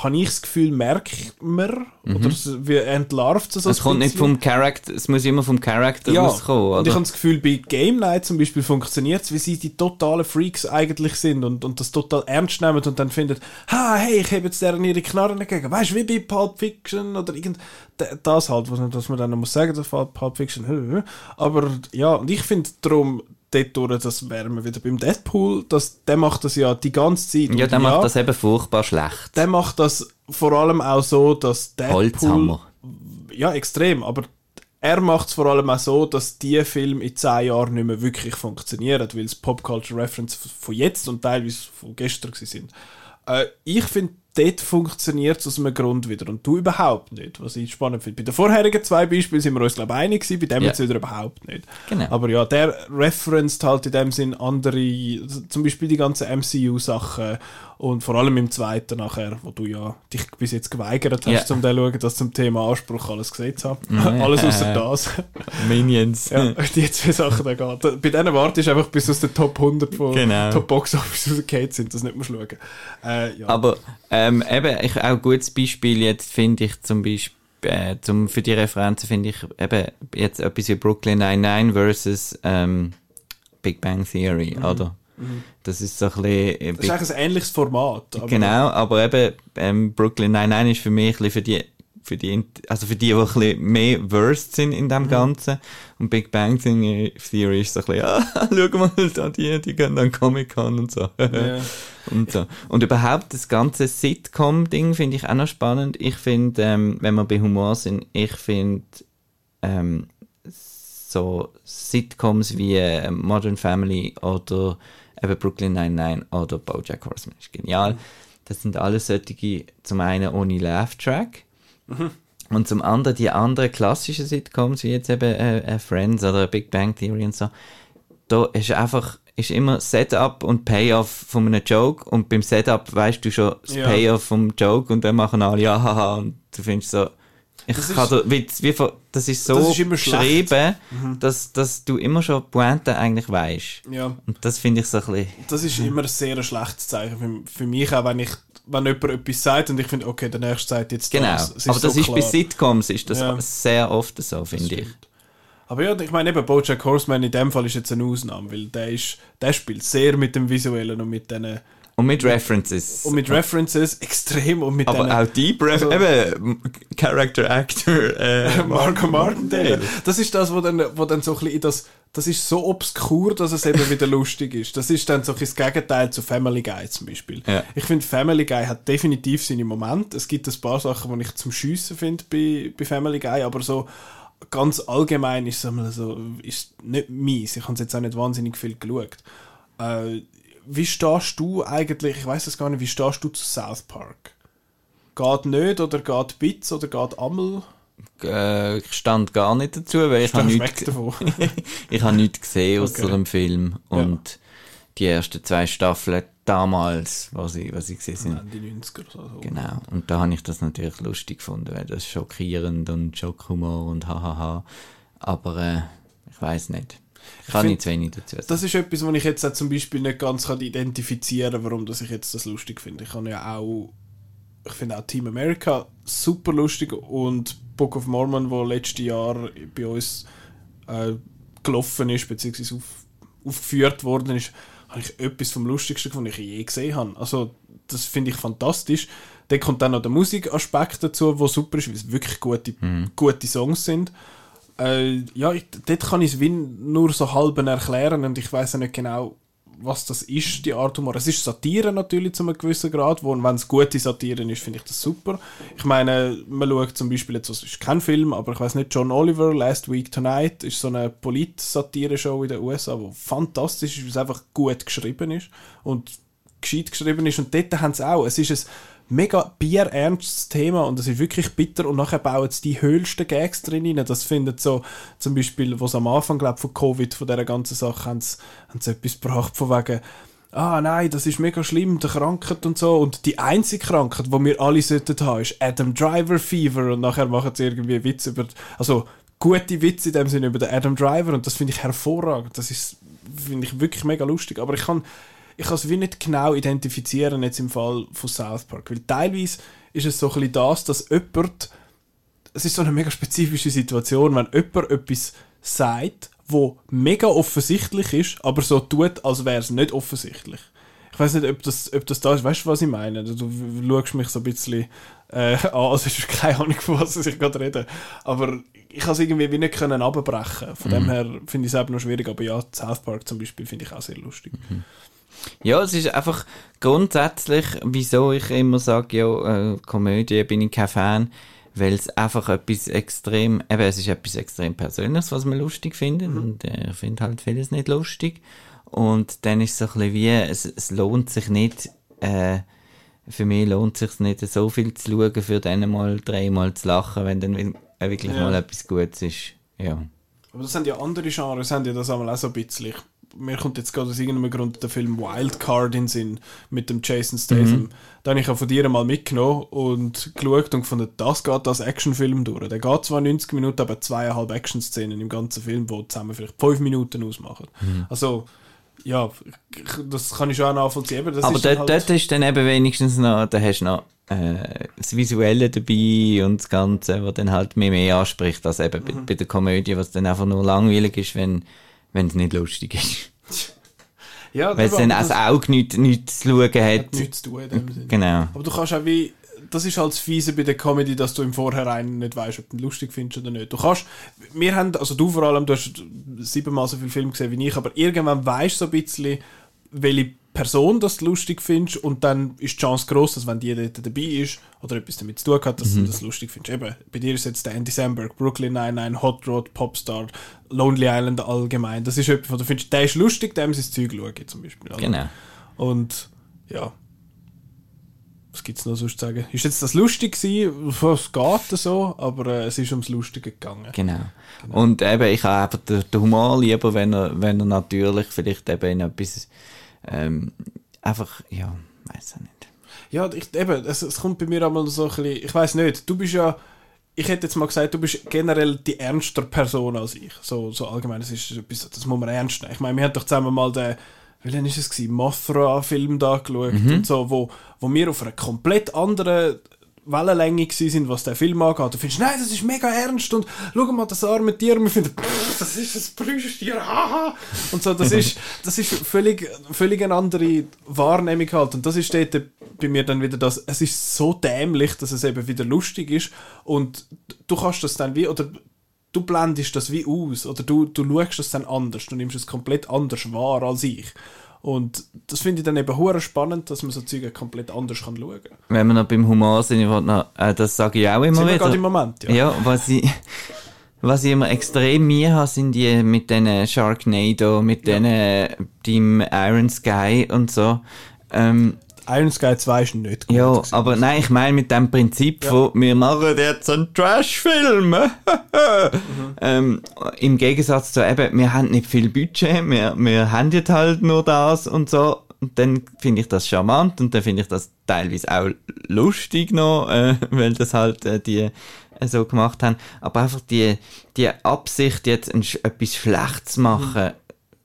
habe ich das Gefühl, merkt man, mhm. oder wie entlarvt es so Es kommt nicht vom Charakter, es muss immer vom Charakter ja, rauskommen, oder? und ich habe das Gefühl, bei Game Night zum Beispiel funktioniert es, wie sie die totalen Freaks eigentlich sind und, und das total ernst nehmen und dann finden, ha, hey, ich habe jetzt deren ihre Knarren gegeben, weißt du, wie bei Pulp Fiction oder irgend, das halt, was, was man dann noch muss sagen, das Pulp Fiction, aber ja, und ich finde darum, dort das wären wir wieder beim Deadpool, das, der macht das ja die ganze Zeit. Ja, der macht ja, das eben furchtbar schlecht. Der macht das vor allem auch so, dass Deadpool... Holzhammer. Ja, extrem, aber er macht es vor allem auch so, dass die Filme in zehn Jahren nicht mehr wirklich funktionieren, weil es Pop-Culture Reference von jetzt und teilweise von gestern sind. Äh, ich finde dort funktioniert es aus einem Grund wieder und du überhaupt nicht, was ich spannend finde. Bei den vorherigen zwei Beispielen sind wir uns, glaube ich, einig gewesen, bei dem ja. jetzt wieder überhaupt nicht. Genau. Aber ja, der referenced halt in dem Sinn andere, zum Beispiel die ganzen MCU-Sachen und vor allem im zweiten nachher, wo du ja dich bis jetzt geweigert hast, yeah. um zu schauen, dass zum Thema Anspruch alles gesehen habe. <laughs> Alles außer das. Minions. ja, <laughs> die zwei Sachen da geht. Bei denen wartest du einfach, bis aus den Top 100 von genau. Top Box Office rausgefallen sind, das nicht mehr schauen. Äh, ja. Aber ähm, eben, ich, auch ein gutes Beispiel jetzt finde ich zum Beispiel, äh, zum, für die Referenzen finde ich eben jetzt etwas wie Brooklyn 99 versus ähm, Big Bang Theory, mhm. oder? Mhm. Das ist so ein bisschen... Äh, das ist eigentlich ein ähnliches Format. Aber genau, aber eben ähm, Brooklyn 99 ist für mich ein bisschen für die für die, also für die, die ein bisschen mehr versed sind in dem mhm. Ganzen. Und Big Bang Theory ist so ein bisschen, ah, <laughs> schau mal, da die, die gehen dann Comic-Con und so. <laughs> Yeah. und so. Und überhaupt das ganze Sitcom-Ding finde ich auch noch spannend. Ich finde, ähm, wenn wir bei Humor sind, ich finde, ähm, so Sitcoms wie äh, Modern Family oder eben Brooklyn Nine-Nine oder Bojack Horseman ist genial. Das sind alles solche, zum einen ohne Laugh-Track, Mhm. Und zum anderen die anderen klassischen Sitcoms, wie jetzt eben äh, äh, Friends oder Big Bang Theory und so, da ist einfach ist immer Setup und Payoff von einem Joke und beim Setup weißt du schon das ja. Payoff vom Joke und dann machen alle ja haha und du findest so ich das kann ist, wie, wie, das ist so das ist geschrieben, mhm. dass, dass du immer schon Pointe eigentlich weißt. Ja. Und das finde ich so ein bisschen... Das ist immer ein sehr schlechtes Zeichen für, für mich, auch wenn ich wenn jemand etwas sagt und ich finde, okay, der nächste sagt jetzt genau. das. Genau, aber das so ist bei Sitcoms ist das ja. sehr oft so, finde ich. Aber ja, ich meine eben, Bojack Horseman in dem Fall ist jetzt eine Ausnahme, weil der, ist, der spielt sehr mit dem Visuellen und mit diesen und mit References. Und mit References extrem und mit Aber auch Deep also, eben Character Actor äh, <laughs> Marco Martindale. Das ist das, wo dann, wo dann so ein bisschen das, das ist so obskur, dass es eben wieder lustig ist. Das ist dann so ein das Gegenteil zu Family Guy zum Beispiel. Ja. Ich finde Family Guy hat definitiv seine Momente. Es gibt ein paar Sachen, die ich zum Schiessen finde bei, bei Family Guy, aber so ganz allgemein ist es so, ist nicht mies. Ich habe es jetzt auch nicht wahnsinnig viel geschaut. Äh, wie stehst du eigentlich, ich weiß es gar nicht, wie stehst du zu South Park? Geht nicht oder geht Bits oder geht Ammel? Äh, ich stand gar nicht dazu, weil ich habe nichts, <laughs> ich habe nichts gesehen aus okay. dem Film und ja. die ersten zwei Staffeln damals, was sie, was sie gesehen sind. Ende 90er oder so. Genau. Und da habe ich das natürlich lustig gefunden, weil das schockierend und Schockhumor und hahaha. Aber äh, ich weiß nicht. Ich kann nicht zu wenig dazu sagen. Das ist etwas, wo ich jetzt auch zum Beispiel nicht ganz kann identifizieren kann, warum dass ich jetzt das lustig finde. Ich habe ja auch, ich finde auch Team America super lustig und Book of Mormon, wo letztes Jahr bei uns äh, gelaufen ist, beziehungsweise auf, aufgeführt worden ist, habe ich etwas vom Lustigsten gefunden, was ich je gesehen habe. Also, das finde ich fantastisch. Dann kommt dann noch der Musikaspekt dazu, der super ist, weil es wirklich gute, gute Songs sind. Äh, ja, ich, dort kann ich es nur so halb erklären und ich weiß ja nicht genau, was das ist, die Art Humor. Es ist Satire natürlich zu einem gewissen Grad, wo, und wenn es gute Satire ist, finde ich das super. Ich meine, man schaut zum Beispiel jetzt, es ist kein Film, aber ich weiß nicht, John Oliver, Last Week Tonight, ist so eine Polit-Satire-Show in den USA, wo fantastisch ist, weil es einfach gut geschrieben ist und gescheit geschrieben ist und dort haben sie auch, es ist ein mega bierernstes Thema und es ist wirklich bitter und nachher bauen sie die höchsten Gags drin rein. Das findet so, zum Beispiel, sie am Anfang, glaube von Covid, von dieser ganzen Sache, haben sie, haben sie etwas gebracht von wegen, ah nein, das ist mega schlimm, der Krankheit und so. Und die einzige Krankheit, die wir alle sollten haben, ist Adam Driver Fever und nachher machen sie irgendwie Witze über, also gute Witze in dem Sinne über den Adam Driver und das finde ich hervorragend. Das ist, finde ich wirklich mega lustig. Aber ich kann, ich kann es wie nicht genau identifizieren jetzt im Fall von South Park, weil teilweise ist es so ein bisschen das, dass jemand, es ist so eine mega spezifische Situation, wenn jemand etwas sagt, wo mega offensichtlich ist, aber so tut, als wäre es nicht offensichtlich. Ich weiß nicht, ob das, ob das da ist. Weißt du, was ich meine? Du, du schaust mich so ein bisschen äh, an, als hättest du keine Ahnung, von was ich gerade rede. Aber ich kann es irgendwie wie nicht können abbrechen. Von dem her finde ich es eben noch schwierig. Aber ja, South Park zum Beispiel finde ich auch sehr lustig. Ja, es ist einfach grundsätzlich, wieso ich immer sage, ja, äh, Komödie bin ich kein Fan, weil es einfach etwas extrem, eben, es ist etwas extrem Persönliches, was man lustig findet und äh, ich finde halt vieles nicht lustig und dann ist es so ein bisschen wie, es, es lohnt sich nicht, äh, für mich lohnt es sich nicht so viel zu schauen, für dann mal dreimal zu lachen, wenn dann äh, wirklich Ja. mal etwas Gutes ist. Ja. Aber das sind ja andere Genres, haben ja das einmal auch so ein bisschen. Mir kommt jetzt gerade aus irgendeinem Grund der Film Wildcard in Sinn mit dem Jason Statham. Da habe ich auch von dir mal mitgenommen und geschaut und gefunden, das geht als Actionfilm durch. Der geht zwar 90 Minuten, aber zweieinhalb Action-Szenen im ganzen Film, die zusammen vielleicht fünf Minuten ausmachen. Also, ja, das kann ich schon auch nachvollziehen. aber Aber dort, halt, dort ist dann eben wenigstens noch, da hast du noch äh, das Visuelle dabei und das Ganze, was dann halt mehr mehr anspricht, als eben bei, bei der Komödie, was dann einfach nur langweilig ist, wenn wenn es nicht lustig ist. <laughs> ja, Weil es dann als Auge nichts nichts zu schauen hat. hat nichts zu tun in dem Sinn. Genau. Aber du kannst auch wie, das ist halt das Fiese bei der Comedy, dass du im Vorhinein nicht weißt, ob du ihn lustig findest oder nicht. Du kannst, wir haben, also du vor allem, du hast siebenmal so viel Film gesehen wie ich, aber irgendwann weißt du so ein bisschen, welche Person das du lustig findest und dann ist die Chance groß, dass wenn die dort dabei ist oder etwas damit zu tun hat, dass du das lustig findest. Eben, bei dir ist jetzt der Andy Samberg, Brooklyn Nine-Nine, Hot Rod, Popstar, Lonely Island allgemein. Das ist etwas, wo du findest, der ist lustig, dem sein Zeug schauen zum Beispiel. oder? Genau. Und ja. Was gibt es noch sonst zu sagen? Ist jetzt das lustig gewesen? Es geht so, aber äh, es ist ums Lustige gegangen. Genau. Und eben, ich habe einfach den, den Humor lieber, wenn er, wenn er natürlich vielleicht eben in etwas, ähm, einfach, ja, weiß ich nicht. Ja, ich, eben, es, es kommt bei mir einmal so ein bisschen, ich weiß nicht, du bist ja, ich hätte jetzt mal gesagt, du bist generell die ernster Person als ich. So, so allgemein, das ist etwas, das muss man ernst nehmen. Ich meine, wir haben doch zusammen mal den, welchen ist es gewesen, Mothra-Film da geschaut und so, wo, wo wir auf einer komplett anderen Wellenlänge sind, was der Film angeht. Du findest, nein, das ist mega ernst und schau mal das arme Tier und wir finden, das ist ein Plüschtier, haha. Und so, das ist, das ist völlig, völlig eine andere Wahrnehmung halt. Und das ist dort bei mir dann wieder das, es ist so dämlich, dass es eben wieder lustig ist und du kannst das dann wie, oder du blendest das wie aus oder du, du schaust das dann anders, du nimmst es komplett anders wahr als ich. Und das finde ich dann eben hure spannend, dass man so Zeug komplett anders kann schauen kann. Wenn wir noch beim Humor sind, ich wollte noch, äh, das sage ich auch immer Sind wieder. im Moment, ja. Ja, was ich, was ich immer extrem mir habe, sind die mit diesen Sharknado, mit diesen Team Iron Sky und so. Ähm, Iron Sky 2 ist nicht gut. ja, gewesen. aber nein, ich meine mit dem Prinzip von, wir machen jetzt einen Trash-Film. <laughs> ähm, Im Gegensatz zu eben, wir haben nicht viel Budget, wir, wir haben jetzt halt nur das und so. und dann finde ich das charmant und dann finde ich das teilweise auch lustig noch, äh, <laughs> weil das halt äh, die äh, so gemacht haben. Aber einfach die, die Absicht, jetzt ein, etwas schlecht zu machen,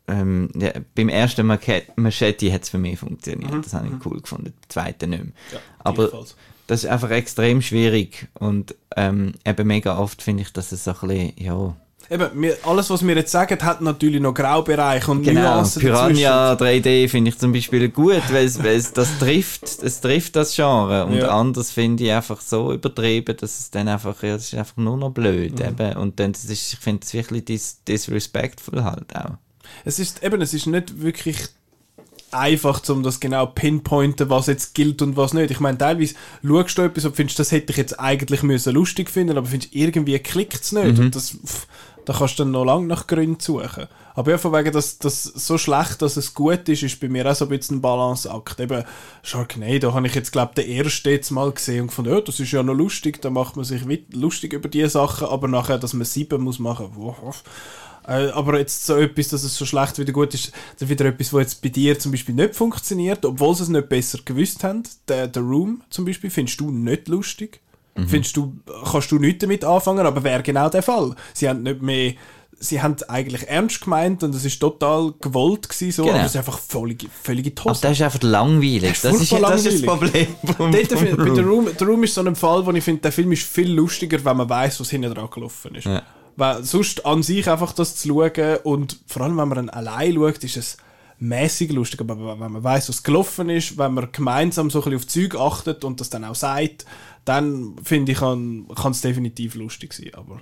ähm, ja, beim ersten Machete hat es für mich funktioniert. Das habe ich cool gefunden. Beim zweiten nicht mehr. Ja, Aber das ist einfach extrem schwierig und ähm, eben mega oft finde ich, dass es so ein bisschen, ja, Eben, wir, alles, was wir jetzt sagen, hat natürlich noch Graubereiche und Genau, Nuancen Piranha 3D finde ich zum Beispiel gut, weil es, weil es das trifft, es trifft das Genre. Und Ja. anders finde ich einfach so übertrieben, dass es dann einfach, ja, das ist einfach nur noch blöd, Mhm. eben. Und dann, das ist, ich finde es wirklich dis disrespectful halt auch. Es ist eben, es ist nicht wirklich einfach, um das genau pinpointen, was jetzt gilt und was nicht. Ich meine, teilweise schaust du etwas und findest, das hätte ich jetzt eigentlich müssen lustig finden, aber findest, irgendwie klickt es nicht. Und das, pff, da kannst du dann noch lange nach Gründen suchen. Aber ja, von wegen, dass das so schlecht, dass es gut ist, ist bei mir auch so ein bisschen ein Balanceakt. Eben, Sharknado habe ich jetzt, glaube ich, den ersten jetzt mal gesehen und gefunden, ja, das ist ja noch lustig, da macht man sich lustig über diese Sachen, aber nachher, dass man sieben muss machen, wow. Äh, aber jetzt so etwas, dass es so schlecht wieder gut ist, dann wieder etwas, was jetzt bei dir zum Beispiel nicht funktioniert, obwohl sie es nicht besser gewusst haben. Der, der Room zum Beispiel findest du nicht lustig. Findest du, kannst du nichts damit anfangen, aber wäre genau der Fall. Sie haben nicht mehr, sie haben eigentlich ernst gemeint und es ist total gewollt gewesen, so, Genau. aber es ist einfach völlige, völlige Aber Tosse. das ist einfach langweilig. Das ist Das ist, das ist das Problem. vom- Dort, vom bei The Room. The Room ist so ein Fall, wo ich finde, der Film ist viel lustiger, wenn man weiß, was hinten dran gelaufen ist. Ja. Weil sonst an sich einfach das zu schauen und vor allem, wenn man dann allein schaut, ist es mäßig lustig. Aber wenn man weiß, was gelaufen ist, wenn man gemeinsam so ein bisschen auf Zeug achtet und das dann auch sagt, dann finde ich, kann es definitiv lustig sein. Aber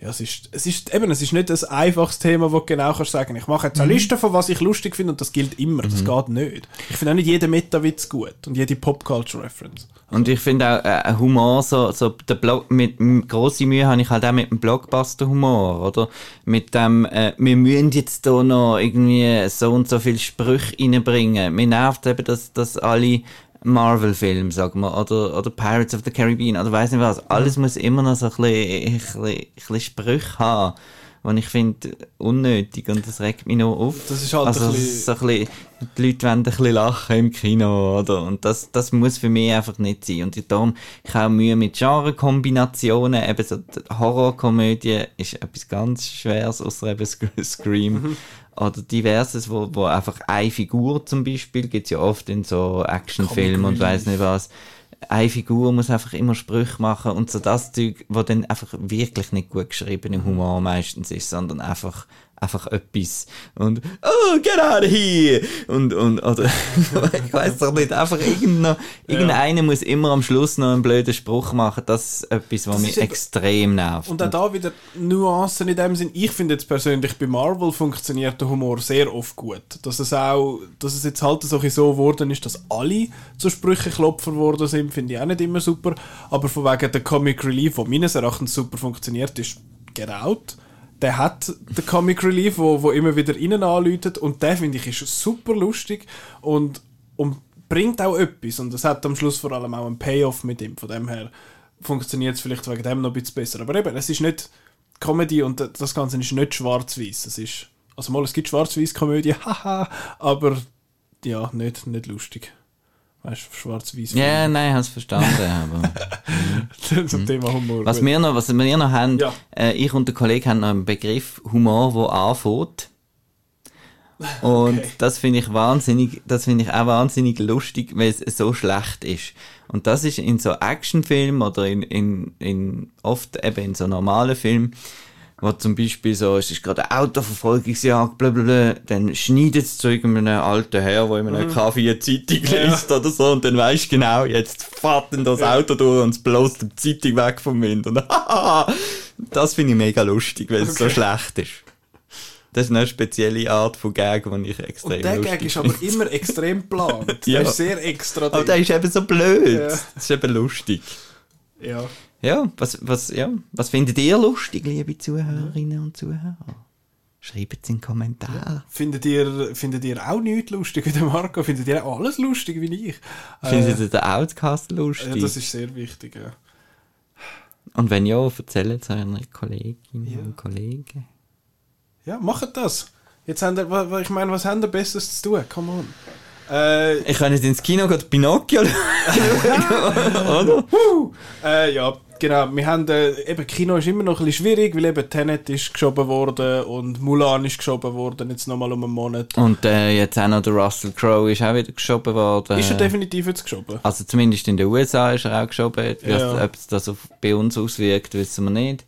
ja, es ist, es ist eben, es ist nicht ein einfaches Thema, wo du genau kannst sagen, ich mache jetzt eine Liste von was ich lustig finde und das gilt immer. Das geht nicht. Ich finde auch nicht jeden Meta-Witz gut und jede Pop-Culture-Reference. Und ich finde auch, äh, Humor, so, so der Blog, mit m- grosser Mühe habe ich halt auch mit dem Blockbuster-Humor, oder? Mit dem, äh, wir müssen jetzt da noch irgendwie so und so viele Sprüche reinbringen. Mir nervt eben, dass, dass alle Marvel-Filme, sagen wir, oder, oder Pirates of the Caribbean, oder weiss nicht was, alles muss immer noch so ein bisschen, ein bisschen, ein bisschen Sprüche haben. Und ich finde, unnötig und das regt mich noch auf. Das ist halt also, ein bisschen- so ein bisschen, die Leute wollen ein bisschen lachen im Kino, oder? Und das, das muss für mich einfach nicht sein. Und darum, ich habe Mühe mit Genre-Kombinationen. Eben so, die Horrorkomödie ist etwas ganz Schweres, außer eben Sc- <laughs> Scream. Mhm. Oder diverses, wo, wo einfach eine Figur zum Beispiel, gibt's ja oft in so Actionfilmen und weiss nicht was. Eine Figur muss einfach immer Sprüche machen und so das Zeug, wo dann einfach wirklich nicht gut geschrieben im Humor meistens ist, sondern einfach, einfach etwas. Und, oh, get out of here! Und, und, oder, <laughs> ich weiß doch nicht, einfach irgendeiner, irgendeiner muss immer am Schluss noch einen blöden Spruch machen. Das ist etwas, was Das mich extrem nervt. Und auch da wieder Nuancen in dem Sinn. Ich finde jetzt persönlich, bei Marvel funktioniert der Humor sehr oft gut. Dass es auch, dass es jetzt halt so, geworden ist, dass alle zu Sprücheklopfer geworden sind, finde ich auch nicht immer super. Aber von wegen der Comic Relief, der meines Erachtens super funktioniert, ist Get Out. Der hat den Comic Relief, wo, wo immer wieder innen anläutet und der finde ich ist super lustig und, und bringt auch etwas und es hat am Schluss vor allem auch einen Payoff mit ihm. Von dem her funktioniert es vielleicht wegen dem noch ein bisschen besser. Aber eben, es ist nicht Comedy und das Ganze ist nicht schwarz-weiß. Es ist, also mal, es gibt schwarz-weiß-Komödie, <laughs> haha, aber ja, nicht, nicht lustig. Weißt du, schwarz-weiß. Ja, nein, es verstanden, <laughs> aber... Zum Thema Humor. Was gut. wir noch, was wir noch haben, Ja. äh, ich und der Kollege haben noch einen Begriff Humor, der anfängt. Und Okay. das finde ich wahnsinnig, das finde ich auch wahnsinnig lustig, weil es so schlecht ist. Und das ist in so Actionfilmen oder in, in, in, oft eben in so normalen Filmen, wo zum Beispiel so, es ist gerade eine Autoverfolgungsjagd, blablabla, dann schneidet es zu irgendeinem alten Herr, der in einem Kaffee eine Zeitung liest oder so, und dann weisst du genau, jetzt fährt dann das Auto durch und es bloßt die Zeitung weg vom Wind. Und <laughs> das finde ich mega lustig, weil es so Okay. schlecht ist. Das ist eine spezielle Art von Gag, die ich extrem Und der Gag ist aber immer extrem geplant. <laughs> Ja. Der ist sehr extra. Aber der ist eben so blöd. Ja. Das ist eben lustig. ja. Ja, was, was, ja, was findet ihr lustig, liebe Zuhörerinnen und Zuhörer? Schreibt es in den Kommentaren. Findet ihr, findet ihr auch nichts lustig wie der Marco? Findet ihr auch alles lustig wie ich? Findet ihr den Outcast ja, lustig? das ist sehr wichtig, ja. und wenn ja, erzählt es euren Kolleginnen und Kollegen. Ja, macht das. Jetzt haben wir, ich meine, was haben wir Besseres zu tun? Come on. Äh, Ich kann nicht ins Kino gehen, Pinocchio <laughs> oder? äh, ja, genau. Wir haben, äh, eben, Kino ist immer noch ein bisschen schwierig, weil eben Tenet ist geschoben worden und Mulan ist geschoben worden, jetzt nochmal um einen Monat. Und äh, jetzt auch noch der Russell Crowe ist auch wieder geschoben worden. Ist er definitiv jetzt geschoben? Also zumindest in den USA ist er auch geschoben. Ja. Ob es das auf, bei uns auswirkt, wissen wir nicht.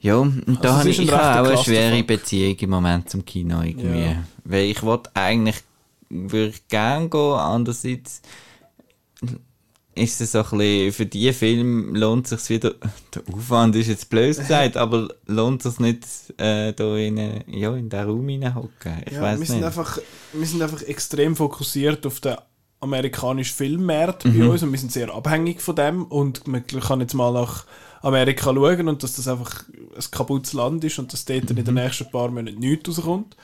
Ja, und da Also es habe ich, ein ich auch eine schwere. Beziehung im Moment zum Kino irgendwie. Ja. Weil ich wollte eigentlich, würde ich gerne gehen, andererseits ist es so ein bisschen, für die Film lohnt sich wieder, der Aufwand ist jetzt blöd gesagt, aber lohnt sich nicht, äh, da in, eine- ja, in den Raum hineinhocken. Ich Ja, weiß wir, sind nicht. einfach, wir sind einfach extrem fokussiert auf den amerikanischen Filmmarkt Mhm. bei uns und wir sind sehr abhängig von dem und man kann jetzt mal nach Amerika schauen und dass das einfach ein kaputtes Land ist und dass dort in Mhm. den nächsten paar Monaten nichts rauskommt.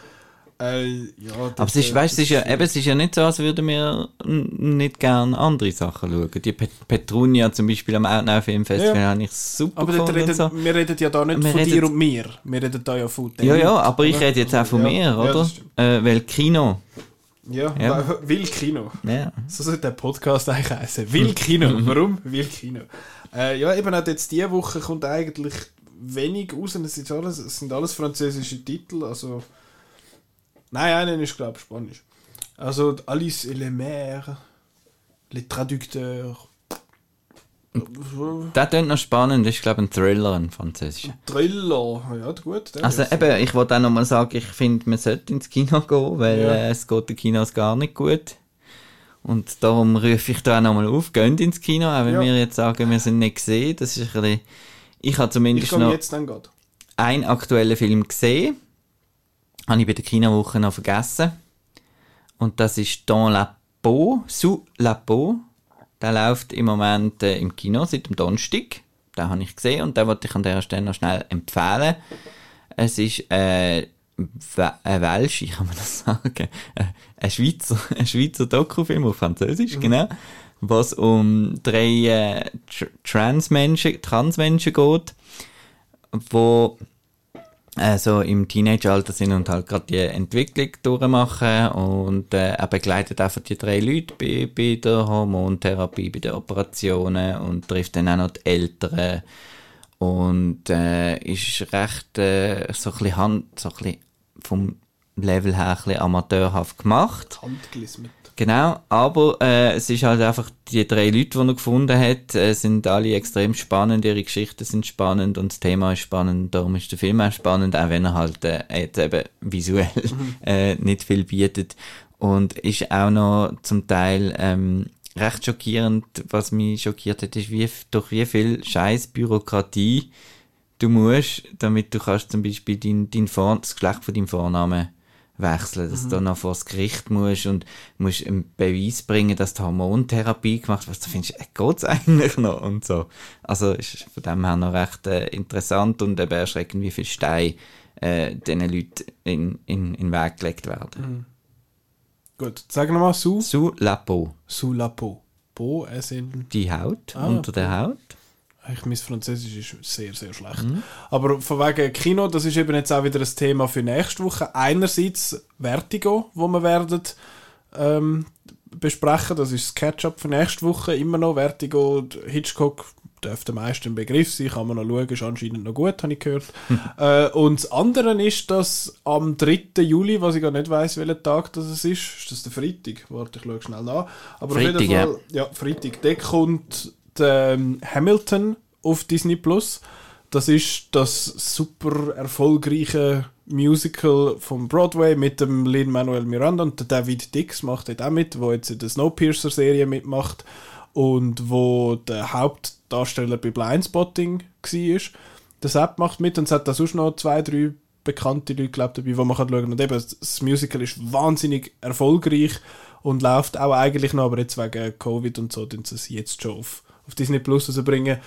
Äh, ja, Aber es ist, weißt, es ist ja, eben, es ist ja nicht so, als würden wir nicht gerne andere Sachen schauen. Die Pet Petrunia zum Beispiel am Outnow Filmfestival Ja. habe ich super Aber gefunden. reden, und so. wir reden ja da nicht Wir von reden- dir und mir. Wir reden da ja von Ja, denen, ja, aber ich rede jetzt auch von Ja, mir, ja, oder? stimmt. äh, weil Kino. Ja, Ja. will Kino. Ja. So sollte der Podcast eigentlich heißen. Will Kino. <laughs> Warum? Will Kino. Äh, ja, eben auch jetzt diese Woche kommt eigentlich wenig raus. Es, ist alles, es sind alles französische Titel. Also. Nein, einen ist, glaube ich, Spanisch. Also Alice et les Mères, Les Traducteurs. Das klingt noch spannend, das ist, glaube ich, ein Thriller, ein französischer. Thriller. Ja, gut. Also ist- eben, ich wollte auch nochmal sagen, ich finde, man sollte ins Kino gehen, weil Ja. äh, es geht den Kinos gar nicht gut. Und darum rufe ich da auch nochmal auf, geht ins Kino, auch wenn Ja. wir jetzt sagen, wir sind nicht gesehen. Das ist ein bisschen, ich habe Ich zumindest komme noch jetzt dann einen aktuellen Film gesehen. Habe ich bei der Kinowoche noch vergessen. Und das ist Dans la Peau, Sous la Peau. Der läuft im Moment äh, im Kino seit dem Donnerstag. Den habe ich gesehen und den wollte ich an dieser Stelle noch schnell empfehlen. Es ist äh, ein Welsch, kann man das <laughs> sagen, Äh, ein Schweizer, ein Schweizer Dokufilm auf Französisch, genau, was um drei äh, Tr Transmenschen, Transmenschen geht, wo also im Teenageralter sind und halt gerade die Entwicklung durchmachen und äh, er begleitet einfach die drei Leute bei, bei der Hormontherapie, bei den Operationen und trifft dann auch noch die Eltern und äh, ist recht äh, so ein bisschen, Hand, so ein vom Level her ein amateurhaft gemacht. Handgelismet. Genau, aber äh, es ist halt einfach, die drei Leute, die er gefunden hat, äh, sind alle extrem spannend, ihre Geschichten sind spannend und das Thema ist spannend, darum ist der Film auch spannend, auch wenn er halt äh, jetzt eben visuell <laughs> äh, nicht viel bietet. Und ist auch noch zum Teil ähm, recht schockierend, was mich schockiert hat, ist, wie, durch wie viel scheiß Bürokratie du musst, damit du kannst zum Beispiel dein, dein Vor das Geschlecht von deinem Vornamen wechseln, dass du dann noch vor das Gericht musst und musst einen Beweis bringen, dass du Hormontherapie gemacht hast. Du findest, äh, geht's eigentlich noch? Und so. Also, ist von dem her noch recht äh, interessant und eben erschreckend, wie viel Steine äh, diesen Leuten in, in, in den Weg gelegt werden. Gut, sag nochmal sous, Sous la peau. sous la peau. Peau, es in Die Haut, Ah, unter der Haut. Ich, mein Französisch ist sehr, sehr schlecht. Aber von wegen Kino, das ist eben jetzt auch wieder ein Thema für nächste Woche. Einerseits Vertigo, wo wir werden ähm, besprechen. Das ist das Catch-up für nächste Woche. Immer noch Vertigo, Hitchcock dürfte meisten ein Begriff sein. Kann man noch schauen, ist anscheinend noch gut, habe ich gehört. <laughs> äh, und das andere ist, dass am 3. Juli, was ich gar nicht weiß, welcher Tag das ist, ist das der Freitag? Warte, ich schaue schnell nach. Aber auf Freitag, jeden ja. Fall, ja, Freitag. Der kommt ähm, Hamilton auf Disney Plus. Das ist das super erfolgreiche Musical vom Broadway mit dem Lin-Manuel Miranda und David Dix macht dort auch mit, wo jetzt in der Snowpiercer-Serie mitmacht und wo der Hauptdarsteller bei Blindspotting war. Der Sepp macht mit und es hat da sonst noch zwei, drei bekannte Leute glaub, dabei, wo man schauen kann. Und eben, das Musical ist wahnsinnig erfolgreich und läuft auch eigentlich noch, aber jetzt wegen Covid und so, tun sie es jetzt schon auf, auf Disney Plus rausbringen.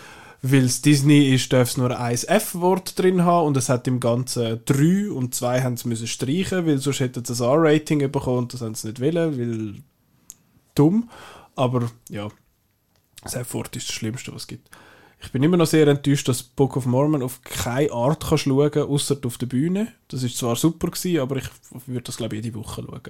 Weil es Disney ist, darf es nur ein F-Wort drin haben und es hat im Ganzen drei und zwei haben sie müssen streichen, weil sonst hätten sie ein R-Rating bekommen und das haben sie nicht wollen, weil dumm. Aber ja, das F-Wort ist das Schlimmste, was es gibt. Ich bin immer noch sehr enttäuscht, dass Book of Mormon auf keine Art kannst schauen kannst, außer auf der Bühne. Das ist zwar super gewesen, aber ich würde das glaube ich jede Woche schauen.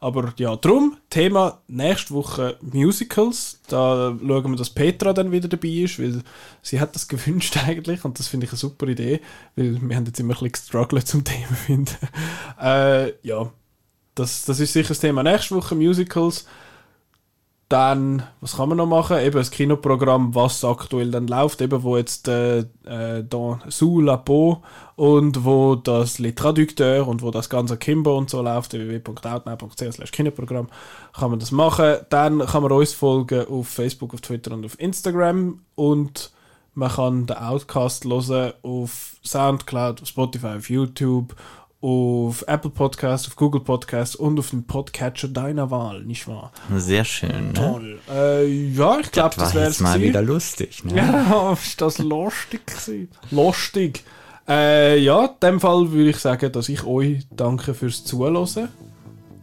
Aber ja, drum, Thema nächste Woche Musicals. Da schauen wir, dass Petra dann wieder dabei ist, weil sie hat das <laughs> gewünscht eigentlich und das finde ich eine super Idee, weil wir haben jetzt immer ein bisschen gestruggelt zum <laughs> Thema finden. äh, ja, das, das ist sicher das Thema nächste Woche Musicals. Dann, was kann man noch machen? Eben das Kinoprogramm, was aktuell dann läuft, eben wo jetzt äh, äh, dans sous und wo das Les Traducteurs und wo das ganze Kimbo und so läuft, www.outnow.ch Kinoprogramm, kann man das machen. Dann kann man uns folgen auf Facebook, auf Twitter und auf Instagram und man kann den Outcast hören auf Soundcloud, auf Spotify, auf YouTube auf Apple Podcast, auf Google Podcast und auf dem Podcatcher deiner Wahl, nicht wahr? Sehr schön. Ne? Toll. Ne? Äh, ja, ich glaube, das, das wäre es mal wieder lustig. Ne? Ja, <laughs> ist das lustig gewesen? lustig. Äh, ja, in dem Fall würde ich sagen, dass ich euch danke fürs Zuhören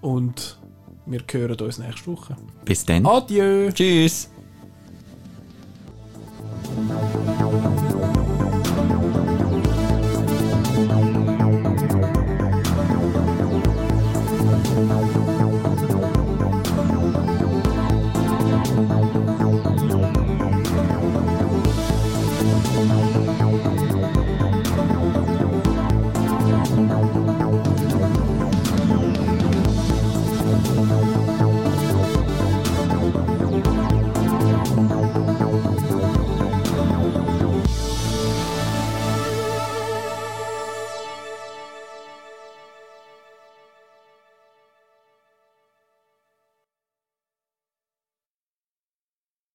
und wir hören uns nächste Woche. Bis dann. Adieu. Tschüss.